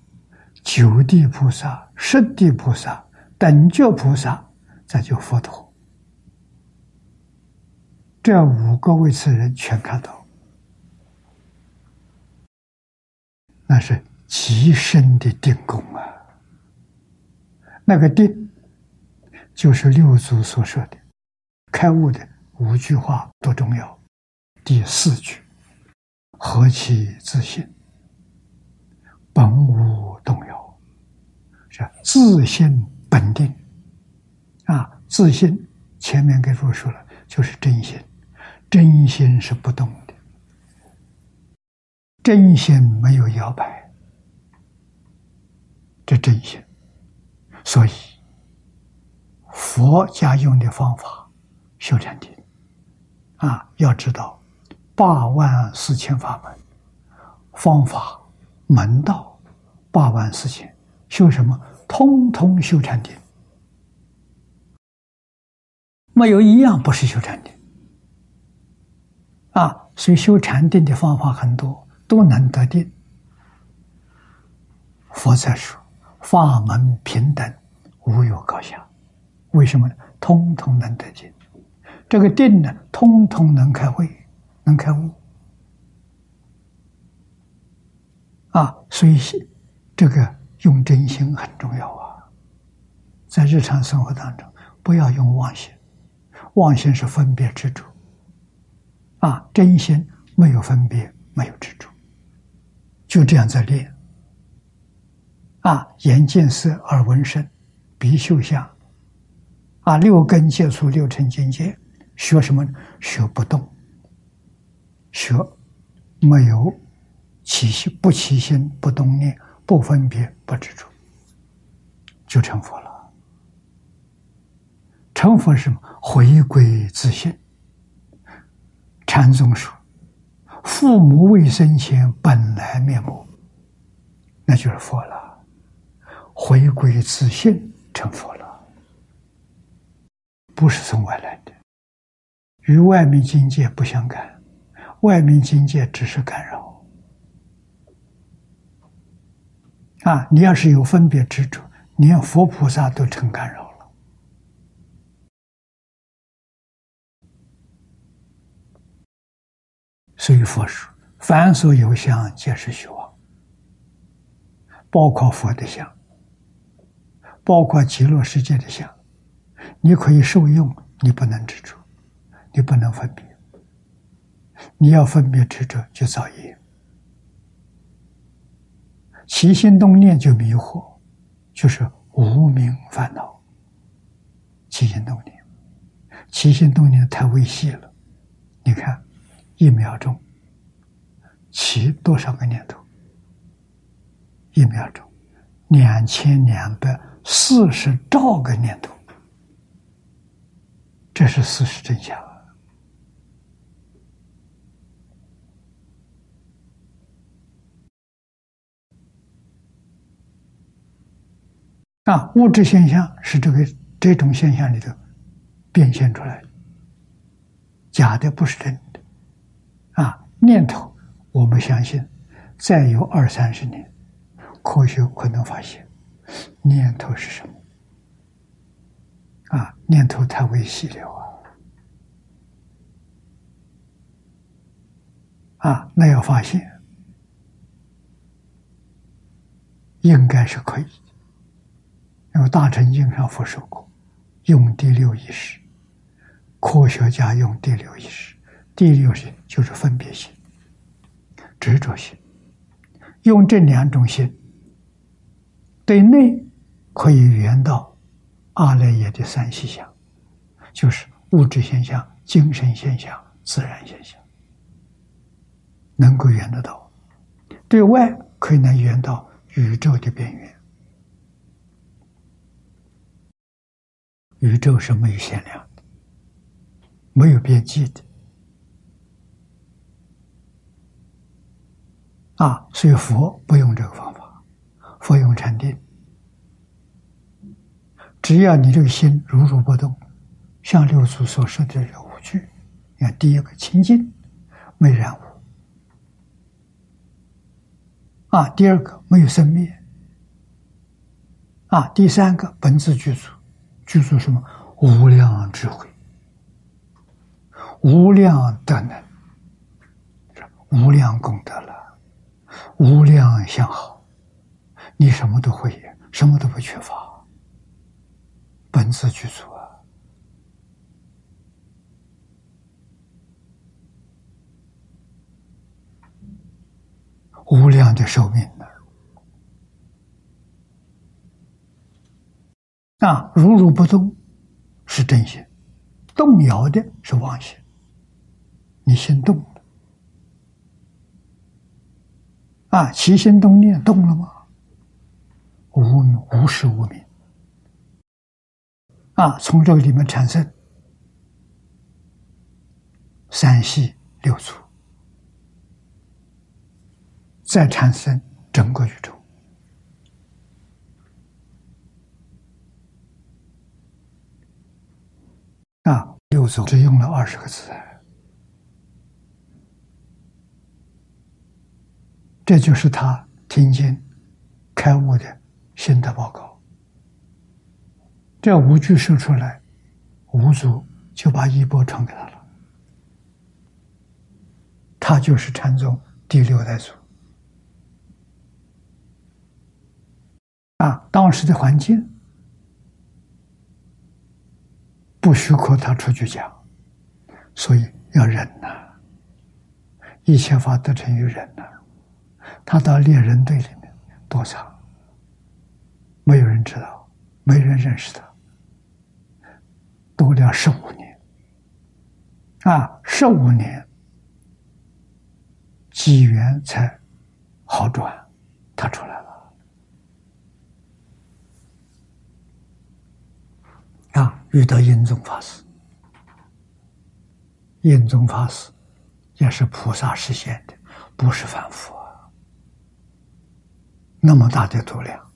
九地菩萨、十地菩萨、等觉菩萨，再就佛陀，这五个位次人全看到。那是极深的定功啊！那个定，就是六祖所说的开悟的五句话多重要。第四句：何其自信，本无动摇，是自信本定。啊！自信前面给诸位说了，就是真心，真心是不动的，真心没有摇摆。这真心，所以佛家用的方法修禅定。啊，要知道八万四千法门。方法门道八万四千，修什么？通通修禅定，没有一样不是修禅定啊。所以修禅定的方法很多，都能得定。佛在说。法门平等，无有高下。为什么呢？通通能得定，这个定呢，通通能开会，能开悟。啊，所以这个用真心很重要啊。在日常生活当中，不要用妄心，妄心是分别执着。啊，真心没有分别，没有执着，就这样在练。啊，眼见色，耳闻声，鼻嗅香，啊，六根接触六尘境界，学什么？学不动，学没有起心，不起心，不动念，不分别，不执着，就成佛了。成佛是什么？回归自信。禅宗说：“父母未生前本来面目”，那就是佛了。回归自信，成佛了，不是从外来的，与外面境界不相干，外面境界只是干扰。啊，你要是有分别执着，连佛菩萨都成干扰了。所以佛说：“凡所有相，皆是虚妄，包括佛的相。”包括极乐世界的相，你可以受用，你不能执着，你不能分别。你要分别执着，就造业；起心动念就迷惑，就是无名烦恼。起心动念，起心动念太微细了。你看，一秒钟起多少个念头？一秒钟，两千两百。四十兆个念头，这是事实真相啊！物质现象是这个这种现象里头变现出来的，假的不是真的啊！念头，我们相信，再有二三十年，科学可能发现。念头是什么？啊，念头太微细了啊！啊，那要发现，应该是可以的。因为《大乘经》上佛说过，用第六意识，科学家用第六意识，第六心就是分别心、执着心，用这两种心。对内可以圆到阿赖耶的三细相，就是物质现象、精神现象、自然现象，能够圆得到；对外可以能圆到宇宙的边缘。宇宙是没有限量的，没有边际的啊！所以佛不用这个方法。佛用禅定，只要你这个心如如不动，像六祖所说的这五句，你看第一个清净，没染污；啊，第二个没有生灭；啊，第三个本自具足，具足什么？无量智慧，无量德能，无量功德了，无量相好。你什么都会，什么都不缺乏，本自具足啊，无量的寿命呢。啊如如不动是真心，动摇的是妄心。你心动了，啊，起心动念动了吗？无无时无明，啊，从这里面产生三细六粗，再产生整个宇宙。啊，六祖只用了二十个字，这就是他听经开悟的心得报告。这五句说出来，五祖就把衣钵传给他了，他就是禅宗第六代祖。啊，当时的环境。不许可他出去讲，所以要忍呐。一切法得成于忍呐。他到猎人队里面躲藏，没有人知道，没人认识他。躲了十五年，啊，十五年，机缘才好转，他出来了。遇到印宗法师，印宗法师也是菩萨实现的，不是凡夫啊。那么大的度量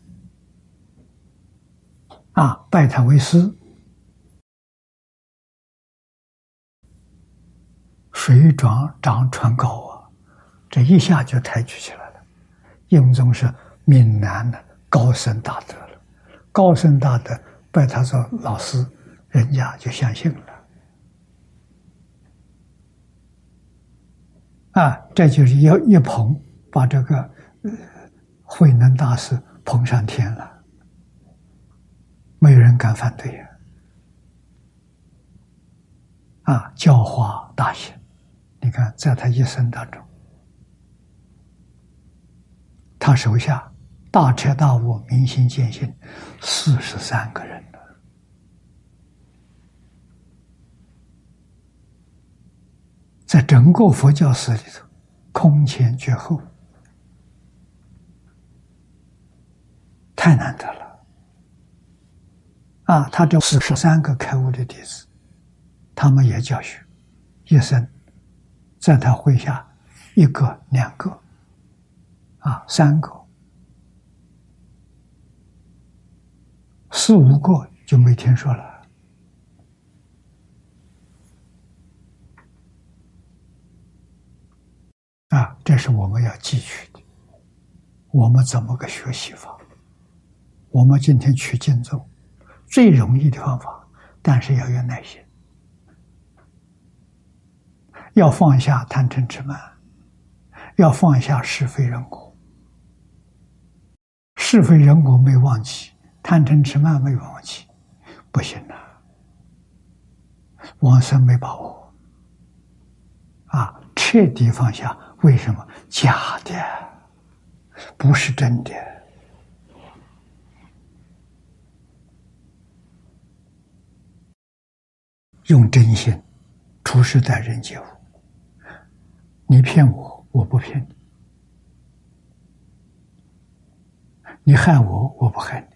啊，拜他为师，水涨涨船高啊，这一下就抬举起来了。印宗是闽南的高僧大德了，高僧大德拜他做老师。人家就相信了，啊，这就是一一捧，把这个慧能大师捧上天了，没有人敢反对呀！啊，教化大行，你看，在他一生当中，他手下大彻大悟、明心见性四十三个人。在整个佛教史里头，空前绝后，太难得了。啊，他这四十三个开悟的弟子，他们也教学，一生在他麾下一个、两个，啊，三个、四五个就没听说了。啊，这是我们要汲取的。我们怎么个学习法？我们今天取经咒，最容易的方法，但是要有耐心，要放下贪嗔痴慢，要放下是非人果。是非人果没忘记，贪嗔痴慢没忘记，不行了，往生没把握。啊，彻底放下。为什么假的？不是真的。用真心处事待人接物。你骗我，我不骗你；你害我，我不害你。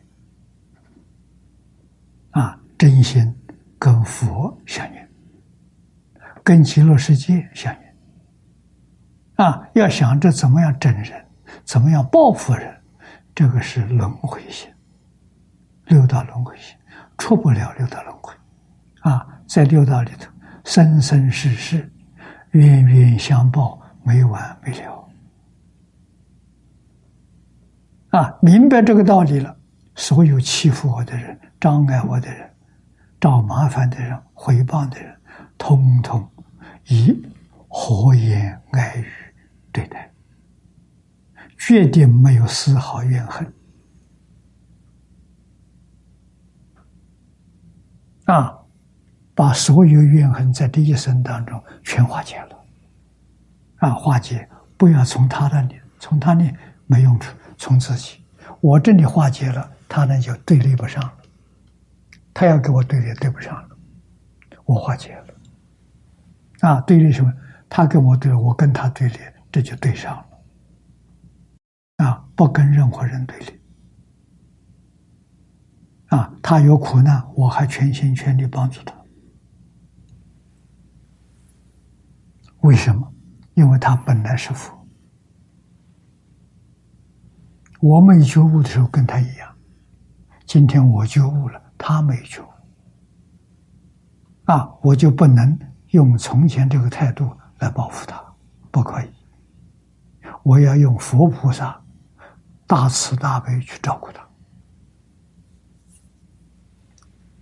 啊，真心跟佛相应，跟极乐世界相应。啊，要想着怎么样整人，怎么样报复人，这个是轮回心，六道轮回心，出不了六道轮回。啊，在六道里头，生生世世，冤冤相报，没完没了。啊，明白这个道理了，所有欺负我的人、障碍我的人、找麻烦的人、诽谤的人，通通以和言爱语。对待绝对没有丝毫怨恨。啊把所有怨恨在这一生当中全化解了。啊化解不要从他那里从他那没用处从自己。我这里化解了他那就对立不上了。他要跟我对立对不上了。我化解了。啊对立什么？他跟我对我跟他对立这就对上了。啊，不跟任何人对立。啊，他有苦难，我还全心全力帮助他。为什么？因为他本来是佛。我没觉悟的时候跟他一样，今天我觉悟了，他没觉悟。啊，我就不能用从前这个态度来报复他，不可以。我要用佛菩萨大慈大悲去照顾他。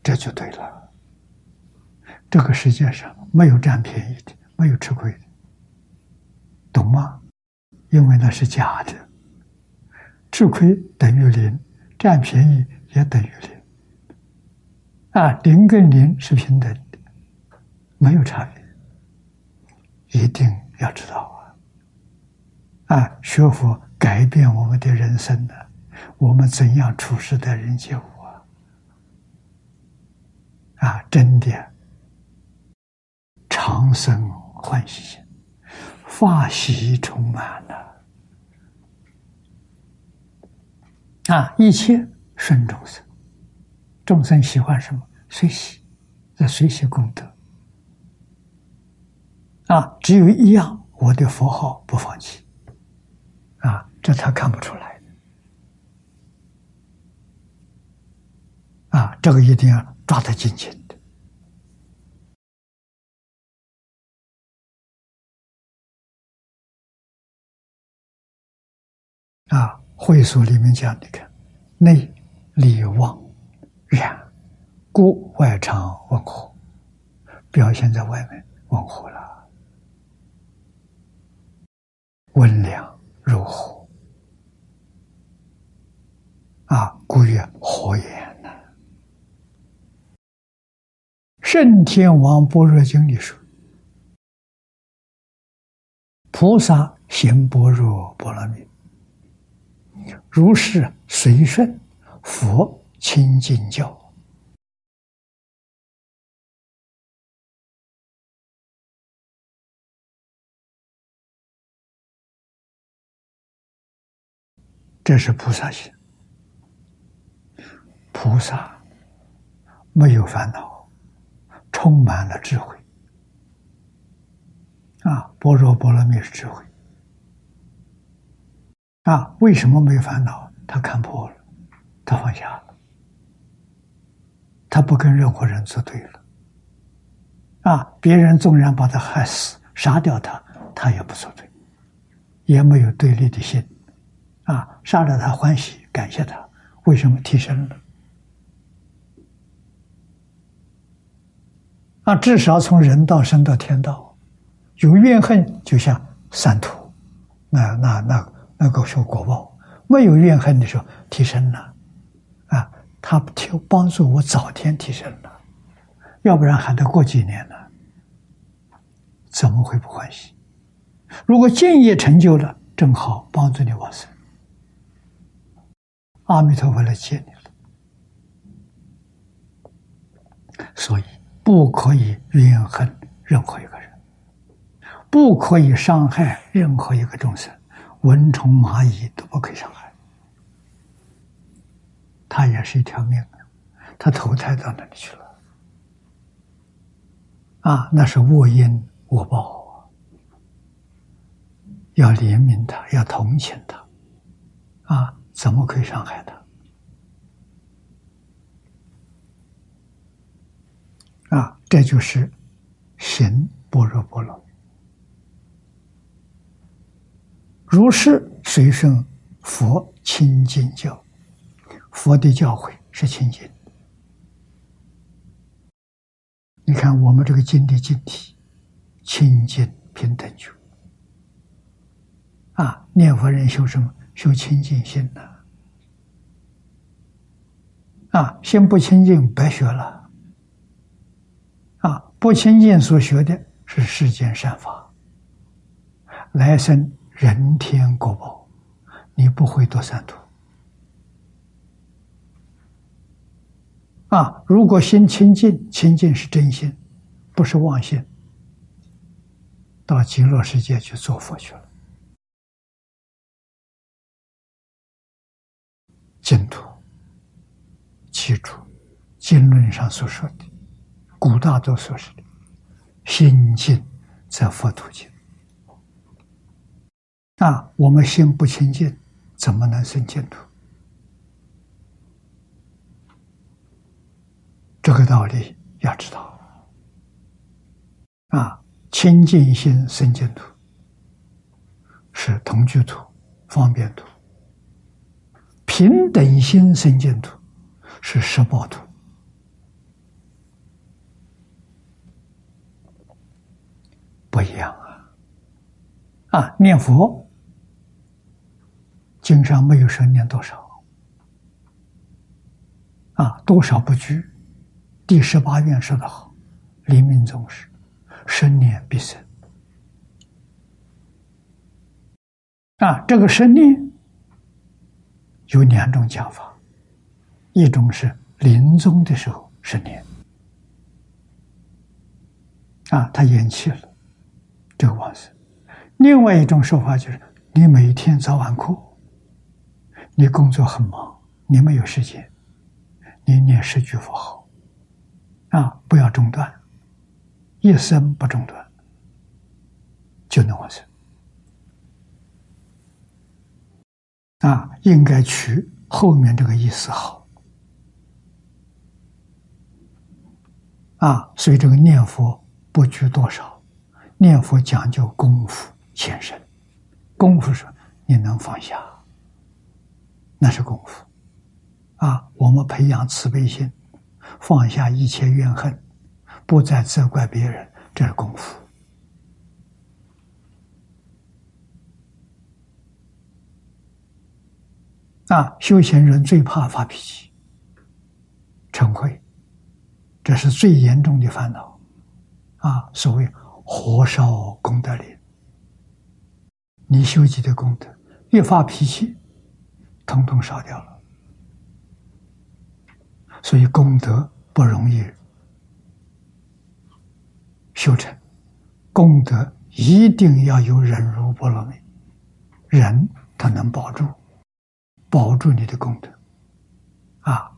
这就对了。这个世界上没有占便宜的，没有吃亏的，懂吗？因为那是假的，吃亏等于零，占便宜也等于零。啊，零跟零是平等的，没有差别。一定要知道啊！啊，学佛改变我们的人生呢，我们怎样处事待人接物？啊，啊真的，长生欢喜心，法喜充满了。啊，一切顺众生，众生喜欢什么？随喜，在随喜功德。啊，只有一样，我的佛号不放弃。这他看不出来。啊，这个一定要。抓得紧紧的啊！会所里面讲，你看，内里旺然，故外常温和，表现在外面温和了，温凉如火啊，故曰火焰。圣天王般若经里说：“菩萨行般若波罗蜜，如是随顺佛清净教。”这是菩萨行，菩萨没有烦恼。充满了智慧啊！般若波罗蜜是智慧啊！为什么没有烦恼？他看破了，他放下了，他不跟任何人作对了啊！别人纵然把他害死、杀掉他，他也不作对，也没有对立的心啊！杀了他欢喜，感谢他，为什么提升了？那，至少从人道升到天道，有怨恨就像三途，那那那那个受果报；没有怨恨的时候提升了，啊，他提帮助我早天提升了，要不然还得过几年呢？怎么会不欢喜？如果建业成就了，正好帮助你往生。阿弥陀佛来接你了，所以。不可以怨恨任何一个人，不可以伤害任何一个众生，蚊虫蚂蚁都不可以伤害。他也是一条命，他投胎到哪里去了？啊，那是恶因恶报啊，要怜悯他，要同情他，啊，怎么可以伤害他？啊，这就是行般若波罗，如是随顺佛清净教，佛的教诲是清净。你看我们这个经的经体，清净平等觉。啊，念佛人修什么？修清净心呐。啊，心不清净，白学了。不清净所学的是世间善法，来生人天果报，你不会堕三途。啊，如果心清净，清净是真心，不是妄心，到极乐世界去做佛去了。净土，记住经论上所说的，古大都所说的，心净则佛土净。啊，我们心不清净，怎么能生净土？这个道理要知道。啊，清净心生净土，是同居土、方便土。平等心生净土，是十报土，不一样啊！啊，念佛，经上没有说念多少，啊，多少不拘。第十八愿说的好，临命终时，生念必生。啊，这个生念。有两种讲法，一种是临终的时候生念，啊，他咽气了，这个往生；另外一种说法就是，你每天早晚课，你工作很忙，你没有时间，你念十句佛号，啊，不要中断，一生不中断，就能往生。啊，应该取后面这个意思好。啊，所以这个念佛不拘多少，念佛讲究功夫前身，功夫是你能放下，那是功夫。啊，我们培养慈悲心，放下一切怨恨，不再责怪别人，这是功夫。啊，修行人最怕发脾气、嗔恚，这是最严重的烦恼。啊，所谓火烧功德林，你修积的功德越发脾气，统统烧掉了。所以功德不容易修成，功德一定要有忍辱波罗蜜，忍他能保住。保住你的功德，啊！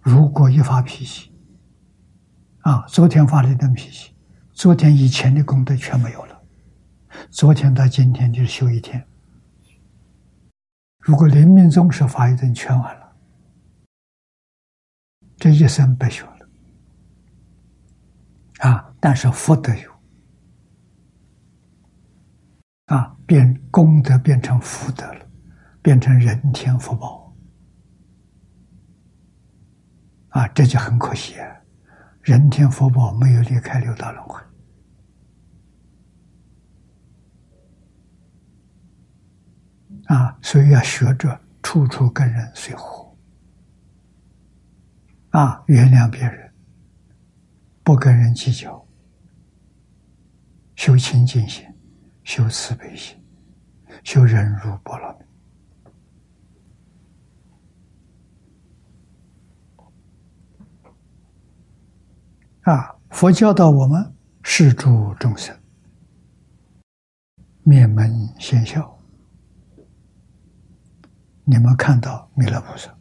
如果一发脾气，啊，昨天发了一顿脾气，昨天以前的功德全没有了。昨天到今天就是修一天。如果临命终时发一顿，全完了，这一生白修了。啊！但是福德有。啊，变功德变成福德了，变成人天福报，啊，这就很可惜啊！人天福报没有离开六道轮回，啊，所以要学着处处跟人随和，啊，原谅别人，不跟人计较，修清净心。修慈悲心，修忍辱波罗蜜。啊！佛教导我们是诸众生，面门先笑。你们看到弥勒菩萨，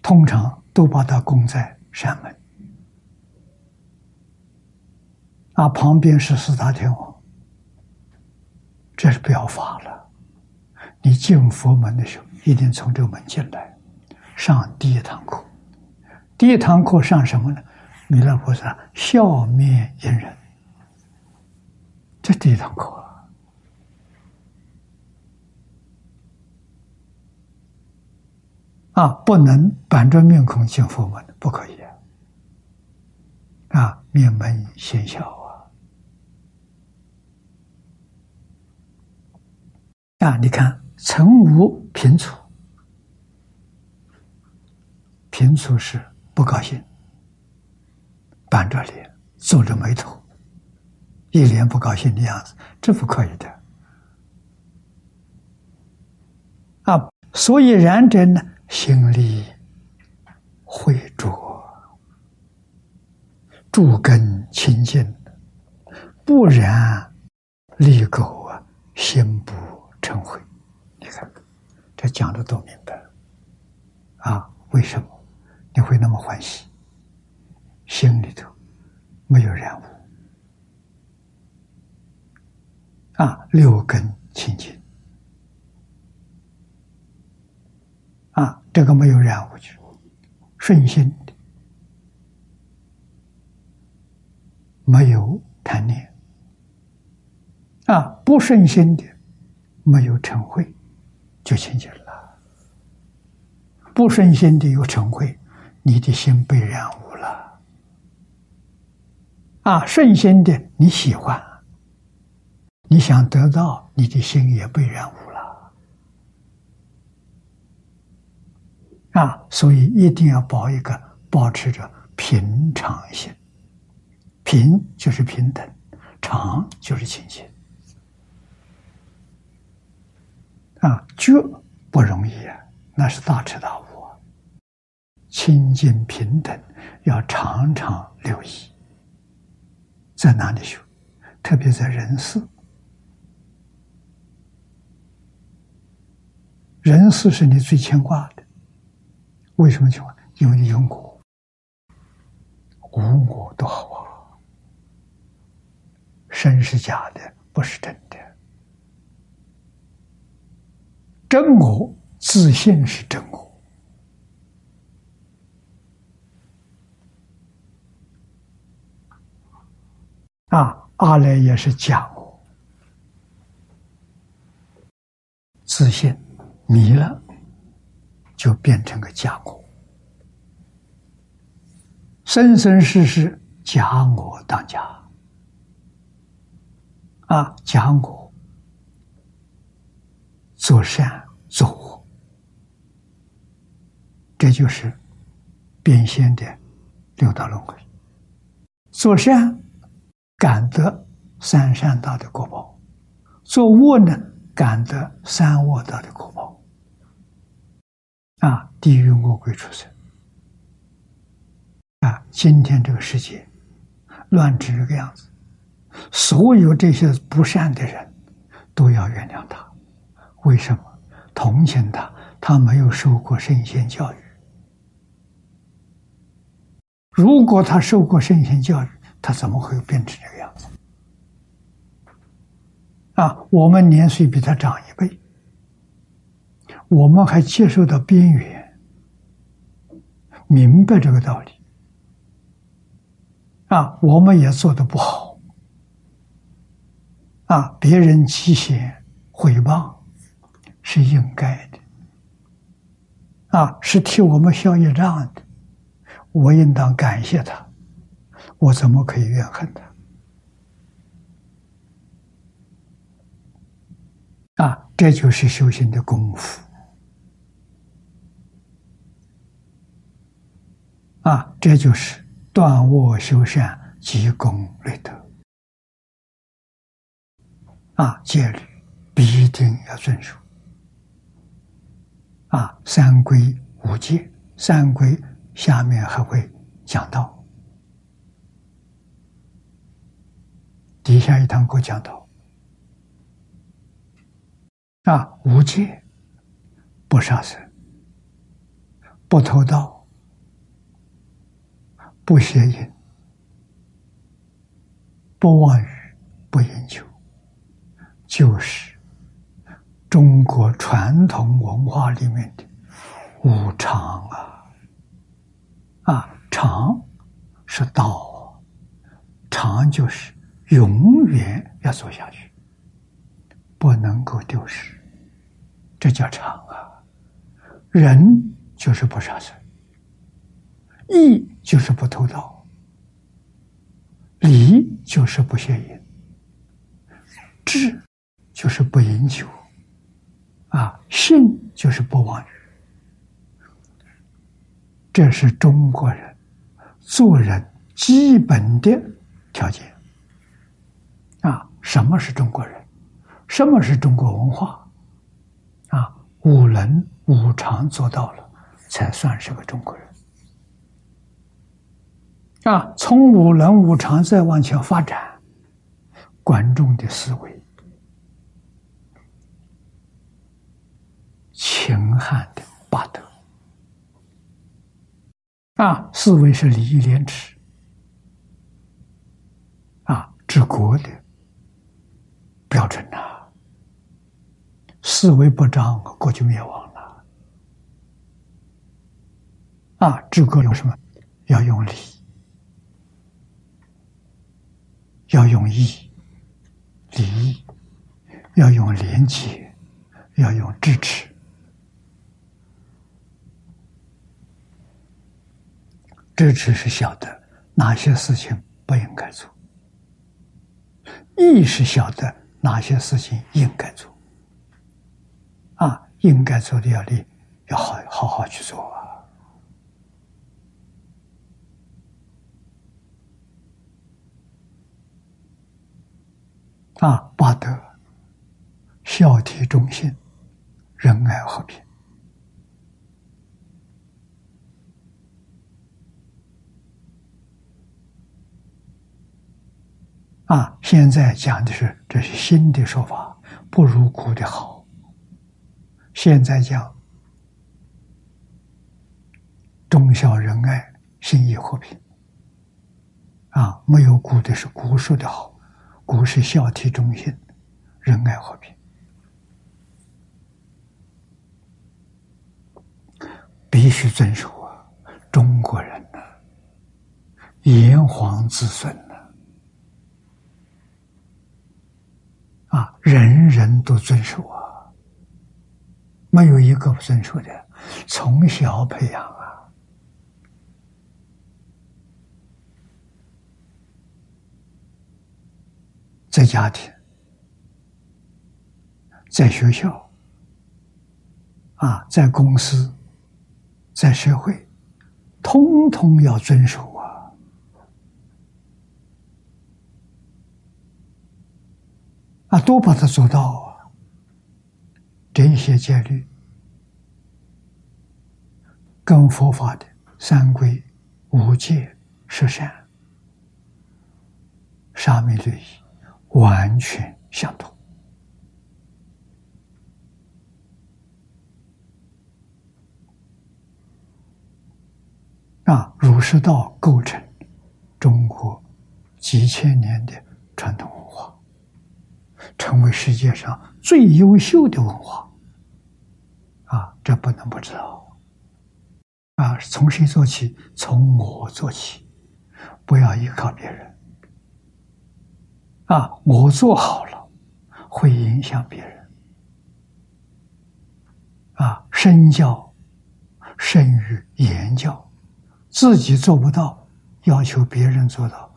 通常都把他供在山门。啊，旁边是四大天王，这是表法了。你进佛门的时候，一定从这个门进来，上第一堂课。第一堂课上什么呢？弥勒菩萨笑面迎人，这第一堂课啊，不能板着面孔进佛门，不可以啊，啊面门先笑。啊！啊你看，成无平处，平素时不高兴，板着脸，皱着眉头，一脸不高兴的样子，这不可以的。啊，所以然者呢，心里会着，诸根清净，不然立垢啊，心不成灰。你看，这讲的都明白啊？为什么？你会那么欢喜？心里头没有染污啊，六根清净啊，这个没有染污去，顺心的，没有贪念啊，不顺心的，没有成慧，就清净了。不顺心的有成慧。你的心被染污了，啊，顺心的你喜欢，你想得到，你的心也被染污了，啊，所以一定要保一个，保持着平常心，平就是平等，常就是清净，啊，觉不容易啊，那是大彻大悟。清净平等，要常常留意，在哪里修？特别在人世，人世是你最牵挂的。为什么牵挂？因为你有我，无我都好啊。身是假的，不是真的。真我自信是真我。啊，阿赖也是假我，自信迷了，就变成个假我，生生世世假我当家，啊，假我做善做恶，这就是变现的六道轮回，做善。感得三善道的果报，做恶呢，感得三恶道的果报。啊，地狱恶鬼出生。啊，今天这个世界乱成这个样子，所有这些不善的人都要原谅他。为什么？同情他，他没有受过圣贤教育。如果他受过圣贤教育，他怎么会变成这个样子？啊，我们年岁比他长一倍，我们还接受到边缘，明白这个道理。啊，我们也做的不好。啊，别人讥嫌毁谤是应该的。啊，是替我们消业障的，我应当感谢他。我怎么可以怨恨他？啊，这就是修行的功夫。啊，这就是断恶修善、积功累德。啊，戒律必定要遵守。啊，三规五戒，三规下面还会讲到。底下一堂课讲到：啊，无戒，不杀生，不偷盗，不邪淫，不妄语，不饮酒，就是中国传统文化里面的无常啊！啊，常是道，常就是。永远要做下去，不能够丢失，这叫常啊。人就是不杀生，义就是不偷盗，礼就是不邪淫，智就是不饮酒，啊，信就是不妄语。这是中国人做人基本的条件。什么是中国人？什么是中国文化？啊，五伦五常做到了，才算是个中国人。啊，从五伦五常再往前发展，观众的思维。秦汉的八德啊，思维是礼义廉耻啊，治国的标准呐。思维不张，国就灭亡了。啊，治国用什么？要用礼，要用义，礼义，要用廉洁，要用支持。支持是晓得哪些事情不应该做，意是晓得哪些事情应该做。啊，应该做的要力，要好好好去做啊！啊，八德：孝悌忠信、仁爱和平。啊，现在讲的是这是新的说法，不如古的好。现在讲忠孝仁爱、信义和平。啊，没有古的是古说的好，古是孝悌忠信、仁爱和平，必须遵守啊！中国人呢，炎黄子孙。啊，人人都遵守啊，没有一个不遵守的。从小培养啊，在家庭，在学校，啊，在公司，在社会，通通要遵守。啊，都把它做到啊！这些戒律跟佛法的三规、五戒、十善、沙弥律仪完全相同。啊，儒释道构成中国几千年的传统文化。成为世界上最优秀的文化，啊，这不能不知道。啊，从谁做起？从我做起，不要依靠别人。啊，我做好了，会影响别人。啊，身教胜于言教，自己做不到，要求别人做到，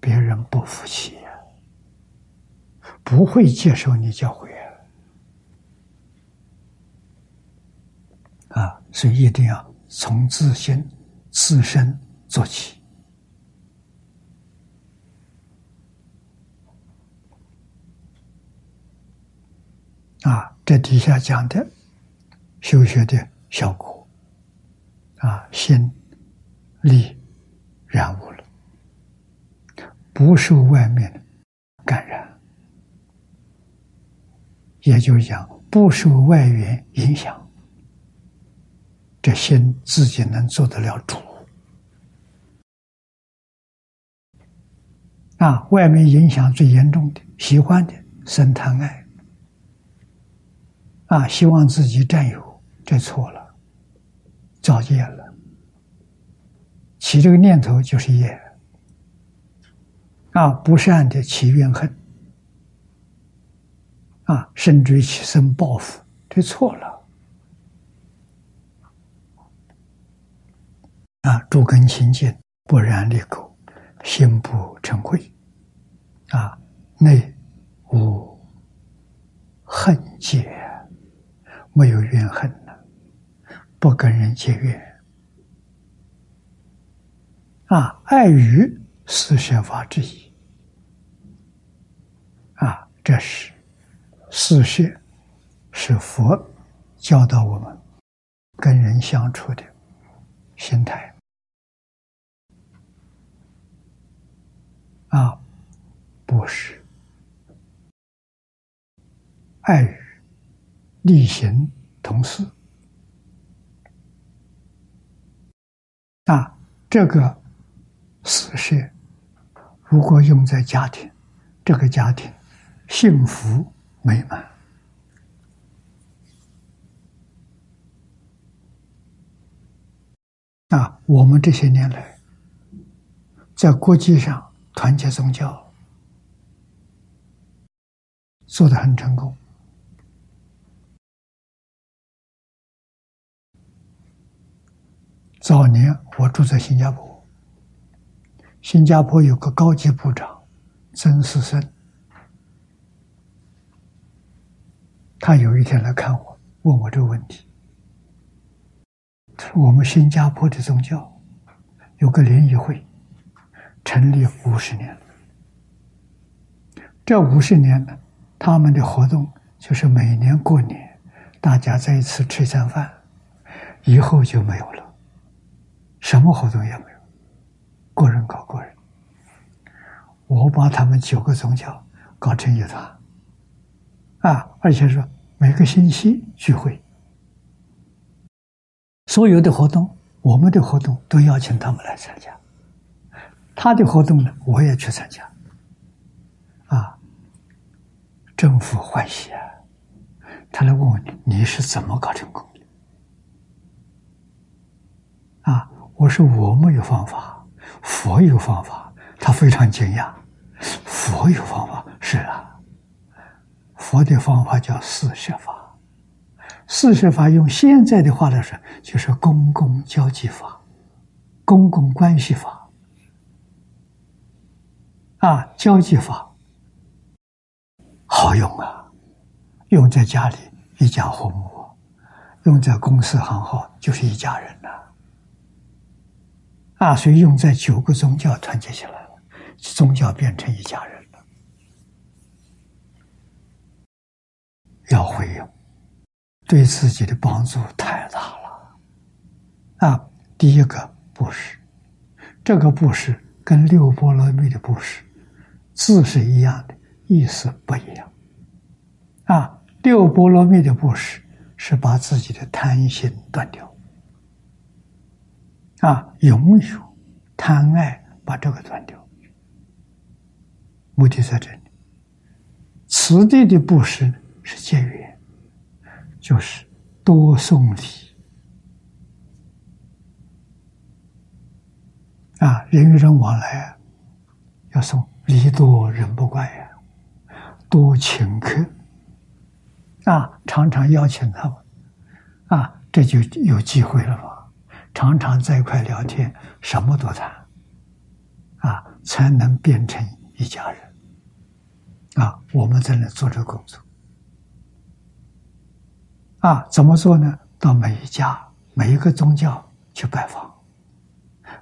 别人不服气。不会接受你教诲啊！所以一定要从自心、自身做起啊！这底下讲的修学的效果啊，心力染污了，不受外面感染。也就是讲，不受外缘影响，这心自己能做得了主。啊，外面影响最严重的，喜欢的生贪爱，啊，希望自己占有，这错了，造业了。起这个念头就是业，啊，不善的起怨恨。啊，甚至于起身报复，这错了。啊，诸根清净，不染利口，心不成秽，啊，内无恨结，没有怨恨呢，不跟人结怨，啊，爱语是学法之一。啊，这是四学，是佛教导我们跟人相处的心态。啊，不是爱语，力行同事。啊，这个四事如果用在家庭，这个家庭幸福美满。啊，我们这些年来在国际上。团结宗教做的很成功。早年我住在新加坡，新加坡有个高级部长曾思生，他有一天来看我，问我这个问题：我们新加坡的宗教有个联谊会。成立五十年了，这五十年呢，他们的活动就是每年过年，大家在一起吃一餐饭，以后就没有了，什么活动也没有，个人搞个人。我把他们九个宗教搞成一团，啊，而且说每个星期聚会，所有的活动，我们的活动都邀请他们来参加。他的活动呢，我也去参加，啊，政府欢喜啊！他来问我你你是怎么搞成功的？啊，我说我没有方法，佛有方法。他非常惊讶，佛有方法是啊，佛的方法叫四摄法，四摄法用现在的话来说，就是公共交际法、公共关系法。啊，交际法好用啊，用在家里一家和睦，用在公司行号就是一家人呐。啊，所以用在九个宗教团结起来了，宗教变成一家人了。要会用，对自己的帮助太大了。啊，第一个布施，这个布施跟六波罗蜜的布施。字是一样的，意思不一样。啊，六波罗蜜的布施是把自己的贪心断掉，啊，拥有贪爱把这个断掉。目的在这里。此地的布施是结缘，就是多送礼。啊，人与人往来要送。礼多人不怪呀，多请客啊，常常邀请他们啊，这就有机会了嘛。常常在一块聊天，什么都谈啊，才能变成一家人啊。我们在那做这工作啊，怎么做呢？到每一家、每一个宗教去拜访，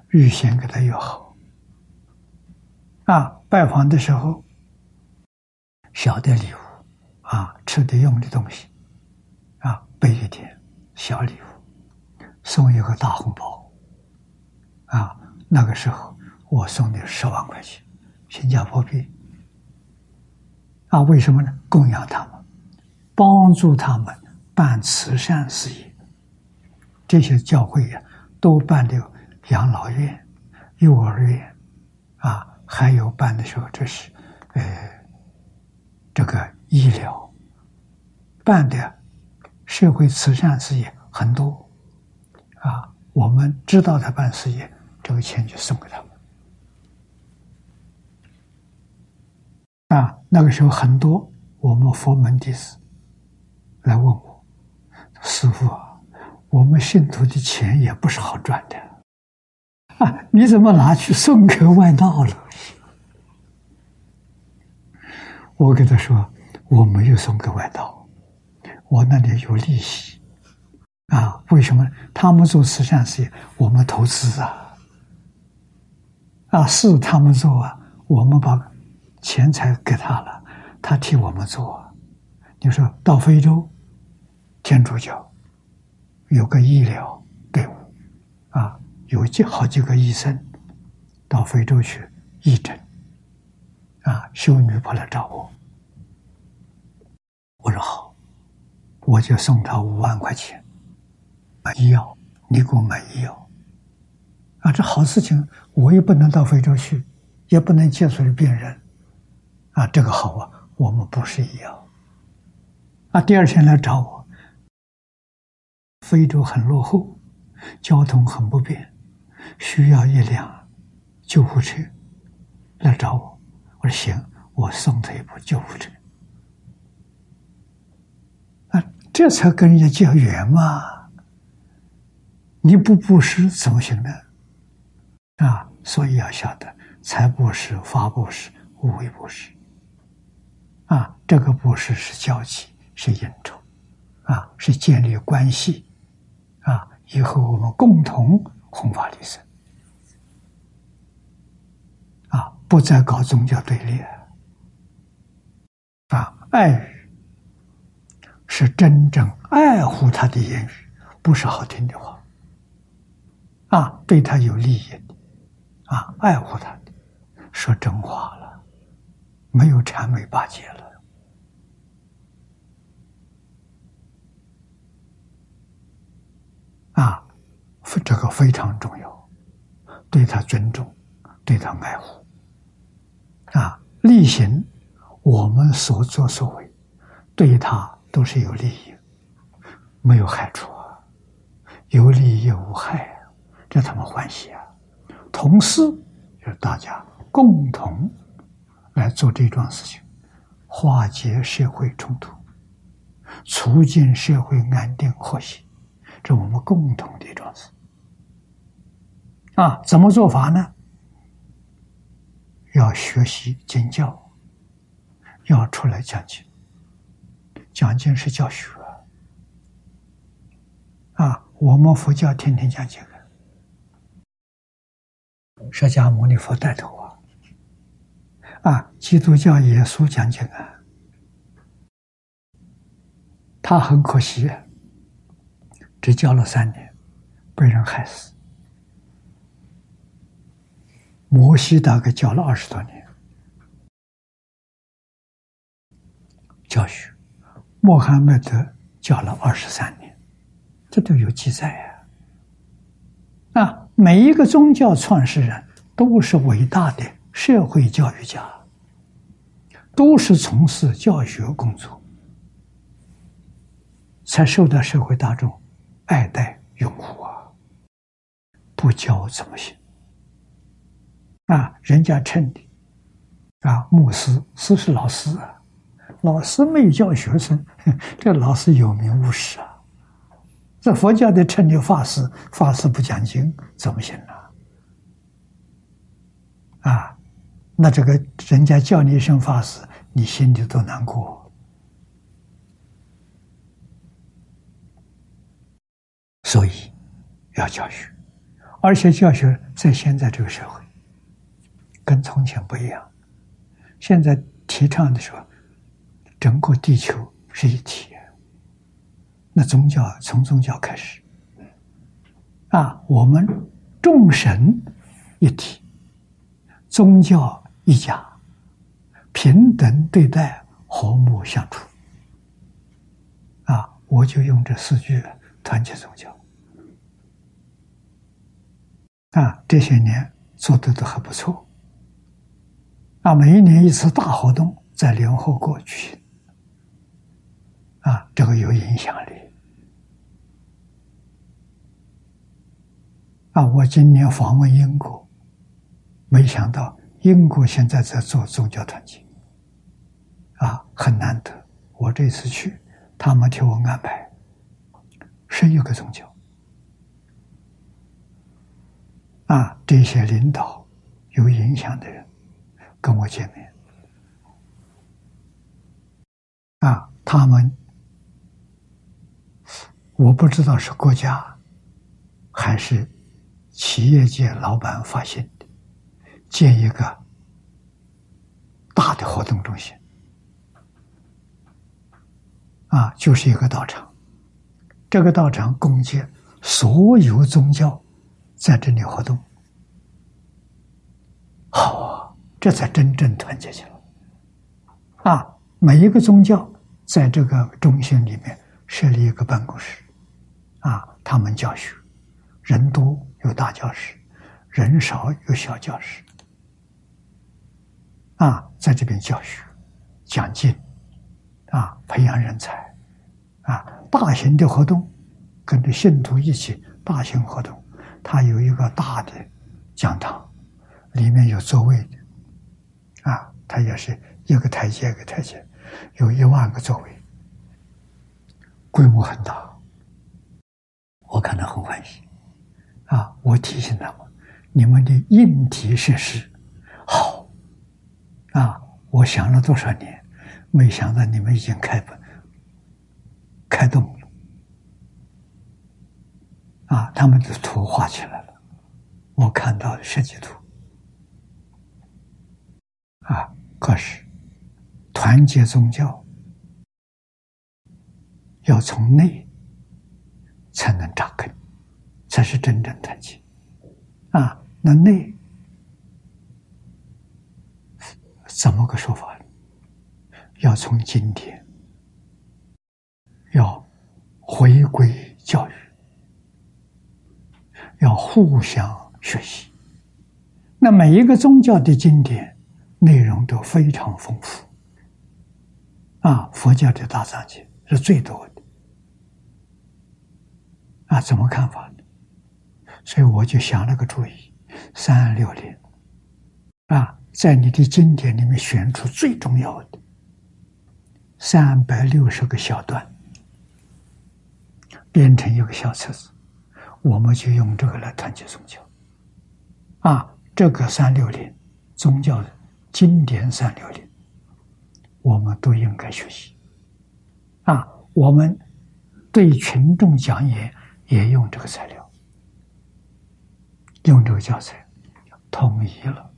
预先给他约好。啊，拜访的时候，小的礼物，啊，吃的用的东西，啊，备一点小礼物，送一个大红包，啊，那个时候我送的十万块钱，新加坡币，啊，为什么呢？供养他们，帮助他们办慈善事业，这些教会呀，都办的养老院、幼儿园，啊。还有办的时候，这是，呃，这个医疗办的社会慈善事业很多，啊，我们知道他办事业，这个钱就送给他们。啊，那个时候很多我们佛门弟子来问我，师傅，我们信徒的钱也不是好赚的。啊！你怎么拿去送给外道了？我跟他说，我没有送给外道，我那里有利息。啊，为什么？他们做慈善事业，我们投资啊。啊，是他们做啊，我们把钱财给他了，他替我们做。你说到非洲，天主教有个医疗队伍，啊，有几好几个医生到非洲去义诊，啊，修女跑来找我，我说好，我就送他五万块钱买医药，你给我买医药，啊，这好事情，我也不能到非洲去，也不能接触病人，啊，这个好啊，我们不是医药。啊，第二天来找我。非洲很落后，交通很不便，需要一辆救护车来找我。我说行，我送他一部救护车。啊，这才跟人家结缘嘛！你不布施怎么行呢？啊，所以要晓得财布施、法布施、无为布施。啊，这个布施是交集。是应酬，啊，是建立关系，啊，以后我们共同弘法利生，啊，不再搞宗教对立，啊，爱语是真正爱护他的言语，不是好听的话，啊，对他有利益的，啊，爱护他的，说真话了，没有谄媚巴结了。啊，这个非常重要，对他尊重，对他爱护，啊，力行我们所作所为，对他都是有利益，没有害处啊，有利也无害，这他们欢喜啊。同时，就是大家共同来做这桩事情，化解社会冲突，促进社会安定和谐。这我们共同的一桩事啊，怎么做法呢？要学习经教，要出来讲经。讲经是教学啊，我们佛教天天讲经释迦牟尼佛带头啊，啊，基督教耶稣讲经啊，他很可惜啊。只教了三年，被人害死。摩西大概教了二十多年，教学；穆罕默德教了二十三年，这都有记载啊！啊，每一个宗教创始人都是伟大的社会教育家，都是从事教学工作，才受到社会大众。爱戴用护啊！不教怎么行？啊，人家称你啊，牧师师是老师啊，老师没有教学生，这老师有名无实啊。这佛教的称你法师，法师不讲经怎么行呢？啊，那这个人家叫你一声法师，你心里都难过。所以要教学，而且教学在现在这个社会跟从前不一样。现在提倡的说，整个地球是一体。那宗教从宗教开始啊，我们众神一体，宗教一家，平等对待，和睦相处。啊，我就用这四句团结宗教。啊，这些年做的都还不错。啊，每一年一次大活动在联合国举行，啊，这个有影响力。啊，我今年访问英国，没想到英国现在在做宗教团结，啊，很难得。我这次去，他们替我安排十一个宗教。啊，这些领导有影响的人跟我见面，啊，他们我不知道是国家还是企业界老板发现的，建一个大的活动中心，啊，就是一个道场。这个道场供建所有宗教在这里活动，好啊，这才真正团结起来。啊，每一个宗教在这个中心里面设立一个办公室，啊，他们教学，人多有大教室，人少有小教室，啊，在这边教学、讲经，啊，培养人才。啊，大型的活动，跟着信徒一起大型活动，它有一个大的讲堂，里面有座位的，啊，它也是一个台阶一个台阶，有一万个座位，规模很大，我看到很欢喜，啊，我提醒他们，你们的硬体设施好，啊，我想了多少年，没想到你们已经开本。开动，啊，他们的图画起来了，我看到设计图，啊，可是团结宗教要从内才能扎根，才是真正团结，啊，那内怎么个说法呢？要从今天。要回归教育，要互相学习。那每一个宗教的经典内容都非常丰富，啊，佛教的大藏经是最多的，啊，怎么看法呢？所以我就想了个主意：三六零，啊，在你的经典里面选出最重要的三百六十个小段。编成一个小册子，我们就用这个来团结宗教。啊，这个三六零宗教经典三六零，我们都应该学习。啊，我们对群众讲演也用这个材料，用这个教材，统一了，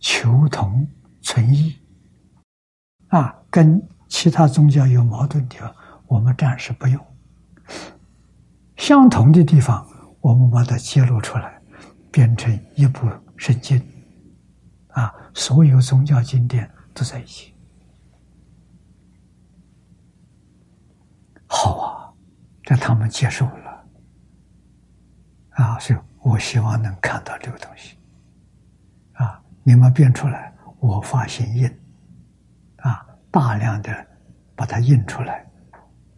求同存异。啊，跟其他宗教有矛盾的地方，我们暂时不用；相同的地方，我们把它揭露出来，变成一部圣经。啊，所有宗教经典都在一起。好啊，这他们接受了。啊，所以我希望能看到这个东西。啊，你们编出来，我发心印。大量的把它印出来，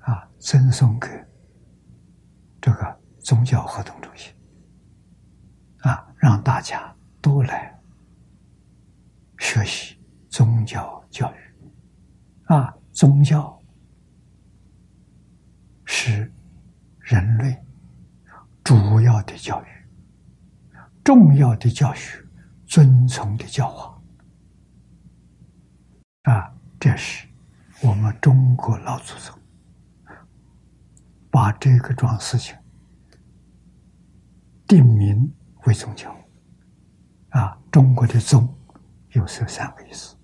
啊，赠送给这个宗教活动中心，啊，让大家都来学习宗教教育，啊，宗教是人类主要的教育、重要的教学、遵从的教化，啊。这是我们中国老祖宗把这个桩事情定名为宗教啊。中国的宗有这三个意思：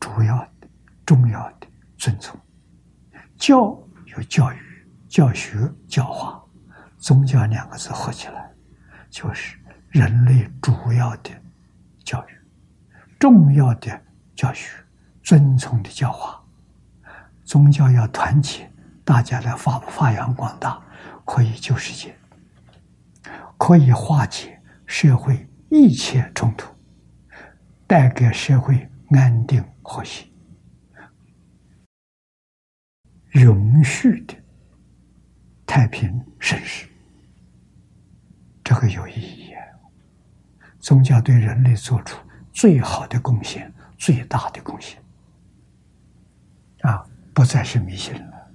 主要的、重要的、尊崇；教有教育、教学、教化。宗教两个字合起来，就是人类主要的教育、重要的教学。遵从的教化，宗教要团结，大家来发发扬光大，可以救世界，可以化解社会一切冲突，带给社会安定和谐、永续的太平盛世。这个有意义啊！宗教对人类做出最好的贡献，最大的贡献。不再是迷信了。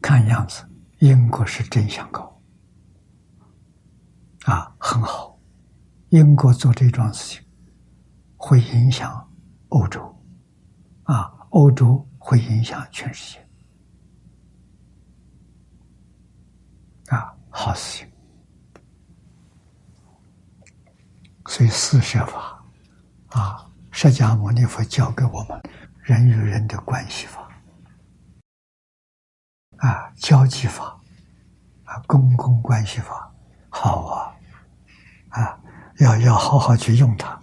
看样子，英国是真想搞，啊，很好。英国做这桩事情，会影响欧洲，啊，欧洲会影响全世界。啊，好事情。所以四摄法啊，释迦牟尼佛教给我们人与人的关系法啊，交际法啊，公共关系法，好啊啊，要要好好去用它，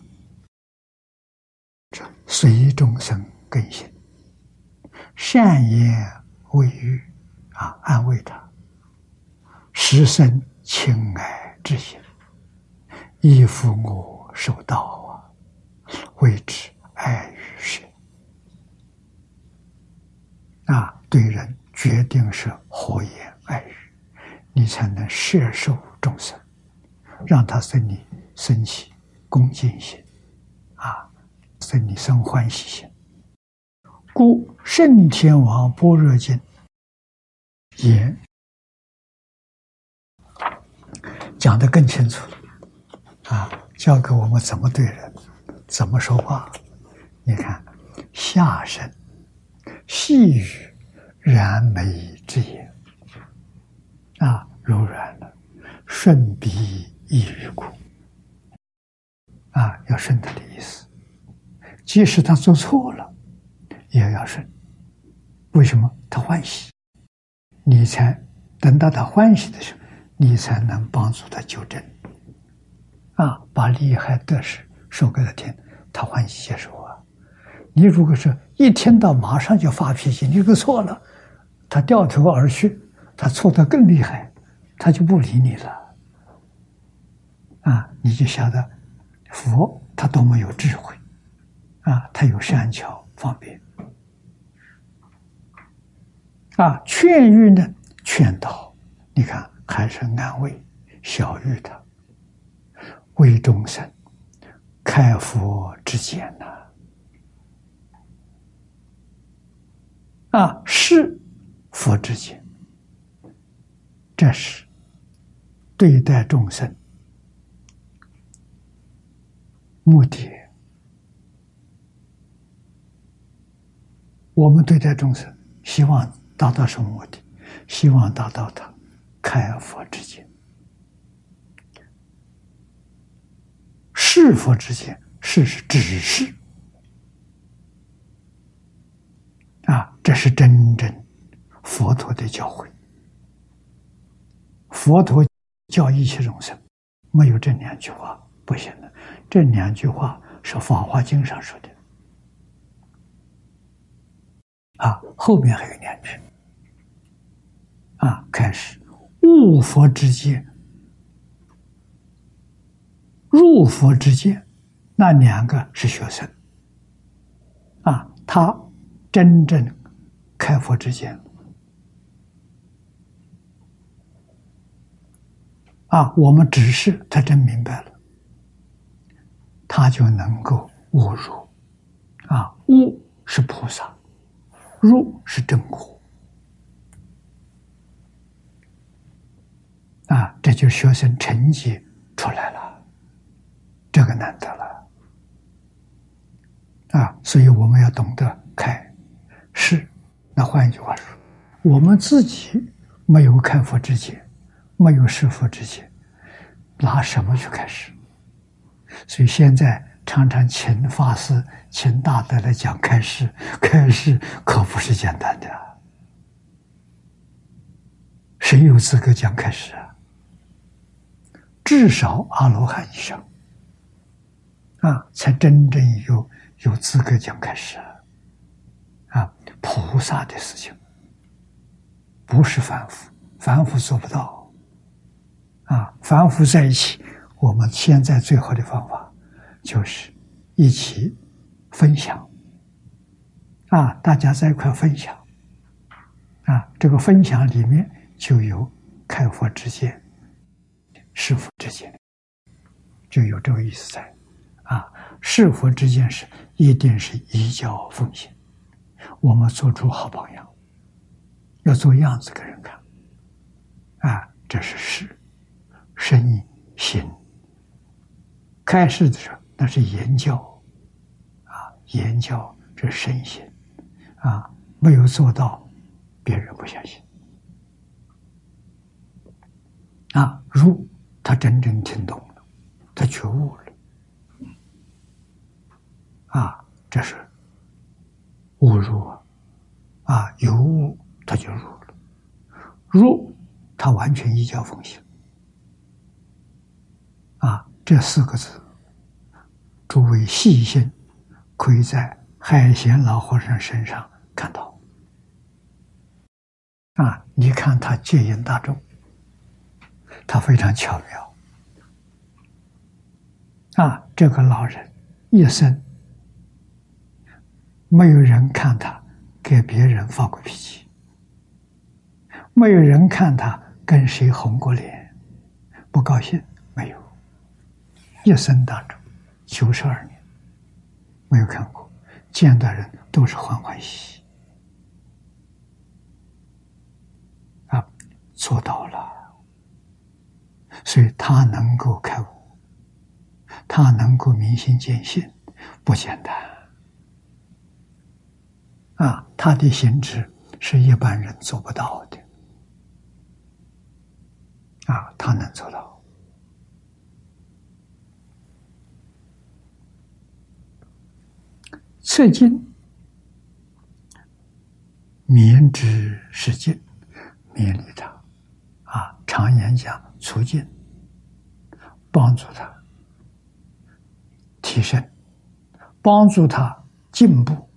随众生更新，善言慰语啊，安慰他，实生亲爱之心。依父我受道，谓之爱与神啊，对人决定是和颜爱语，你才能摄受众生，让他生你生起恭敬心啊，生你生欢喜心。故圣天王般若经言讲得更清楚了。啊，教给我们怎么对人，怎么说话。你看，下身细语，然美之言，啊，柔软的，顺鼻易于骨，啊，要顺他的意思。即使他做错了，也要顺。为什么？他欢喜，你才等到他欢喜的时候，你才能帮助他纠正。啊，把利害得失说给他听，他欢喜接受啊。你如果是一听到马上就发脾气，你这个错了，他掉头而去，他错的更厉害，他就不理你了。啊，你就晓得佛他多么有智慧，啊，他有善巧方便，啊，劝喻呢，劝导，你看还是安慰、小喻他。为众生开佛之见呐，啊，是佛之见，这是对待众生目的。我们对待众生，希望达到什么目的？希望达到他开佛之见。是佛之见，是是只是啊，这是真正佛陀的教诲。佛陀教一切众生，没有这两句话不行的。这两句话是《法华经》上说的啊，后面还有两句啊，开始悟佛之见。入佛之见，那两个是学生。啊，他真正开佛之见啊，我们只是他真明白了，他就能够悟入。啊，悟是菩萨，入是真果。啊，这就学生成绩出来了。这个难得了啊！所以我们要懂得开示。那换一句话说，我们自己没有开佛之前，没有是佛之前，拿什么去开示？所以现在常常请法师、请大德来讲开示，开示可不是简单的。谁有资格讲开示啊？至少阿罗汉以上。啊，才真正有有资格讲开始啊！菩萨的事情不是凡夫，凡夫做不到啊！凡夫在一起，我们现在最好的方法就是一起分享啊！大家在一块分享啊，这个分享里面就有开佛之见、师父之见，就有这个意思在。是佛这件事一定是依教奉行，我们做出好榜样，要做样子给人看。啊，这是事，生意行。开示的时候那是言教，啊，言教这身心，啊，没有做到，别人不相信。啊，如他真正听懂了，他觉悟了，啊，这是误入啊，啊，有误他就入了，入他完全一教奉行，啊，这四个字，诸位细心，可以在海贤老和尚身上看到。啊！你看他戒引大众，他非常巧妙。啊，这个老人一生没有人看他给别人发过脾气，没有人看他跟谁红过脸，不高兴没有。一生当中九十二年没有看过，见到人都是欢欢喜喜。啊做到了，所以他能够开悟，他能够明心见性，不简单。啊！他的心智是一般人做不到的啊，他能做到。测经，明之是经，勉励他。啊，常言讲，促进、帮助他提升，帮助他进步，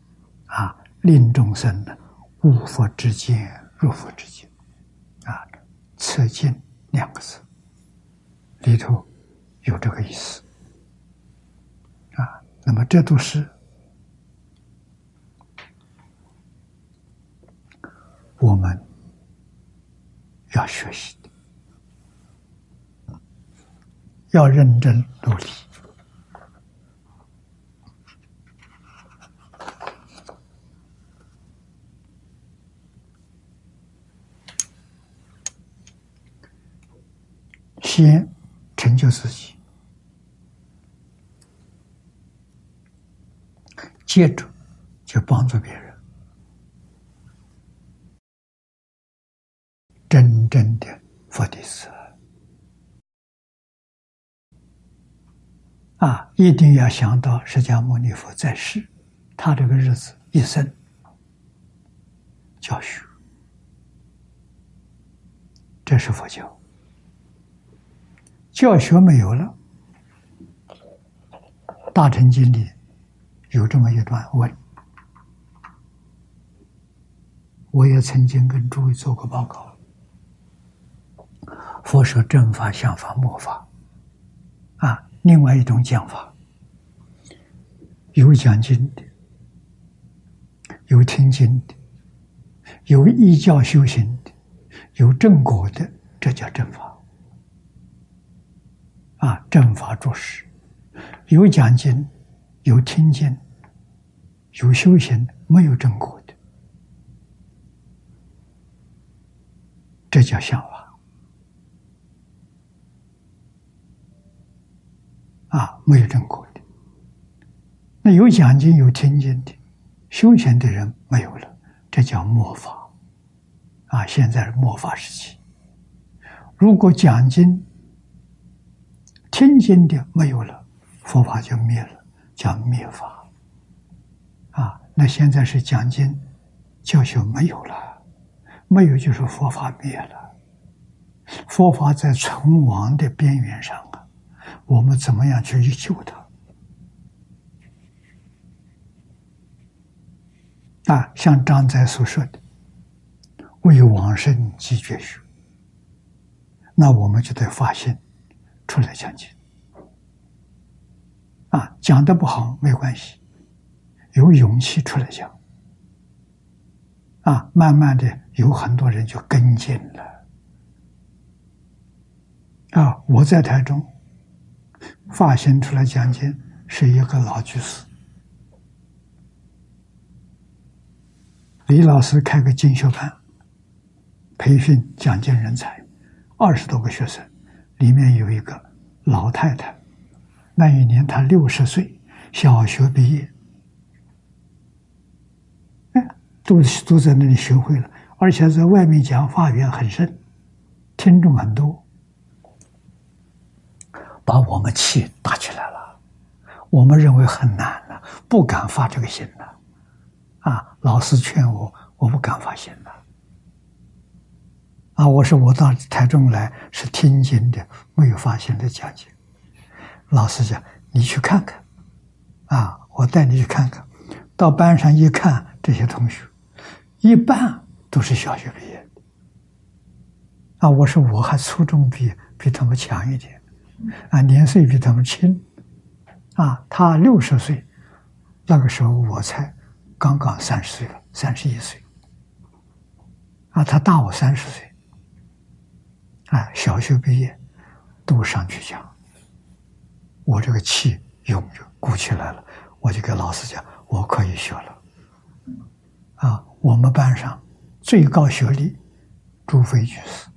令众生呢无佛之见入佛之见，啊，测进两个字里头有这个意思，啊，那么这都是我们。要学习的，要认真努力，先成就自己，接着就帮助别人。真正的佛弟子啊，一定要想到释迦牟尼佛在世，他这个日子一生教学，这是佛教。教学没有了，《大乘经》里有这么一段问，我也曾经跟诸位做过报告。佛说正法、相法、末法，啊，另外一种讲法，有讲经的，有听经的，有依教修行的，有正果的，这叫正法。啊，正法做事，有讲经，有听经，有修行，没有正果的，这叫相法。啊，没有正果的，那有讲经、有听经的修行的人没有了，这叫末法。啊，现在是末法时期。如果讲经、听经的没有了，佛法就灭了，叫灭法。啊，那现在是讲经、教学没有了，没有就是佛法灭了，佛法在存亡的边缘上啊。我们怎么样去救他？啊，像张载所说的“为往生积绝学”，那我们就得发心出来讲经。啊，讲的不好没关系，有勇气出来讲。啊，慢慢的有很多人就跟进了。啊，我在台中。发现出来讲经是一个老居士，李老师开个进修班，培训讲经人才，二十多个学生，里面有一个老太太，那一年她六十岁，小学毕业，哎，都都在那里学会了，而且在外面讲法缘很深，听众很多，把我们气打起来了。我们认为很难了，不敢发这个心了。啊，老师劝我，我不敢发心了。啊我说我到台中来是听经的，没有发现的讲解。老师讲，你去看看。啊，我带你去看看。到班上一看，这些同学一半都是小学毕业。啊，我说我还初中毕业，比他们强一点。啊，年岁比他们轻。啊，他六十岁，那个时候我才刚刚三十岁了，三十一岁。啊，他大我三十岁。啊，小学毕业都上去讲，我这个气涌就鼓起来了，我就跟老师讲。我可以学了，啊！我们班上最高学历朱飞居士，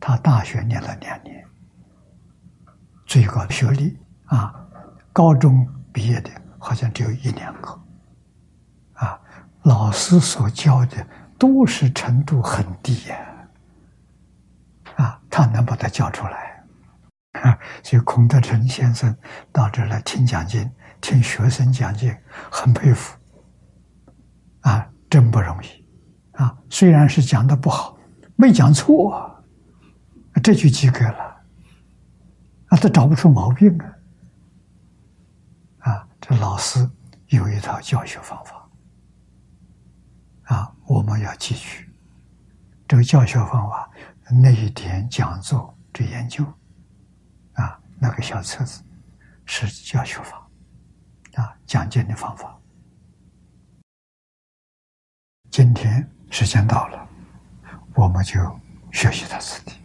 他大学念了两年，最高学历啊，高中毕业的好像只有一两个，啊，老师所教的都是程度很低呀，啊他能把他教出来，啊，所以孔德成先生到这来听讲经。听学生讲解，很佩服，啊，真不容易，啊，虽然是讲的不好，没讲错，这就及格了，啊，他找不出毛病啊，啊，这老师有一套教学方法，啊，我们要汲取这个教学方法，那一点讲座这研究，啊，那个小册子是教学法。啊，讲经的方法。今天时间到了，我们就学习到此地。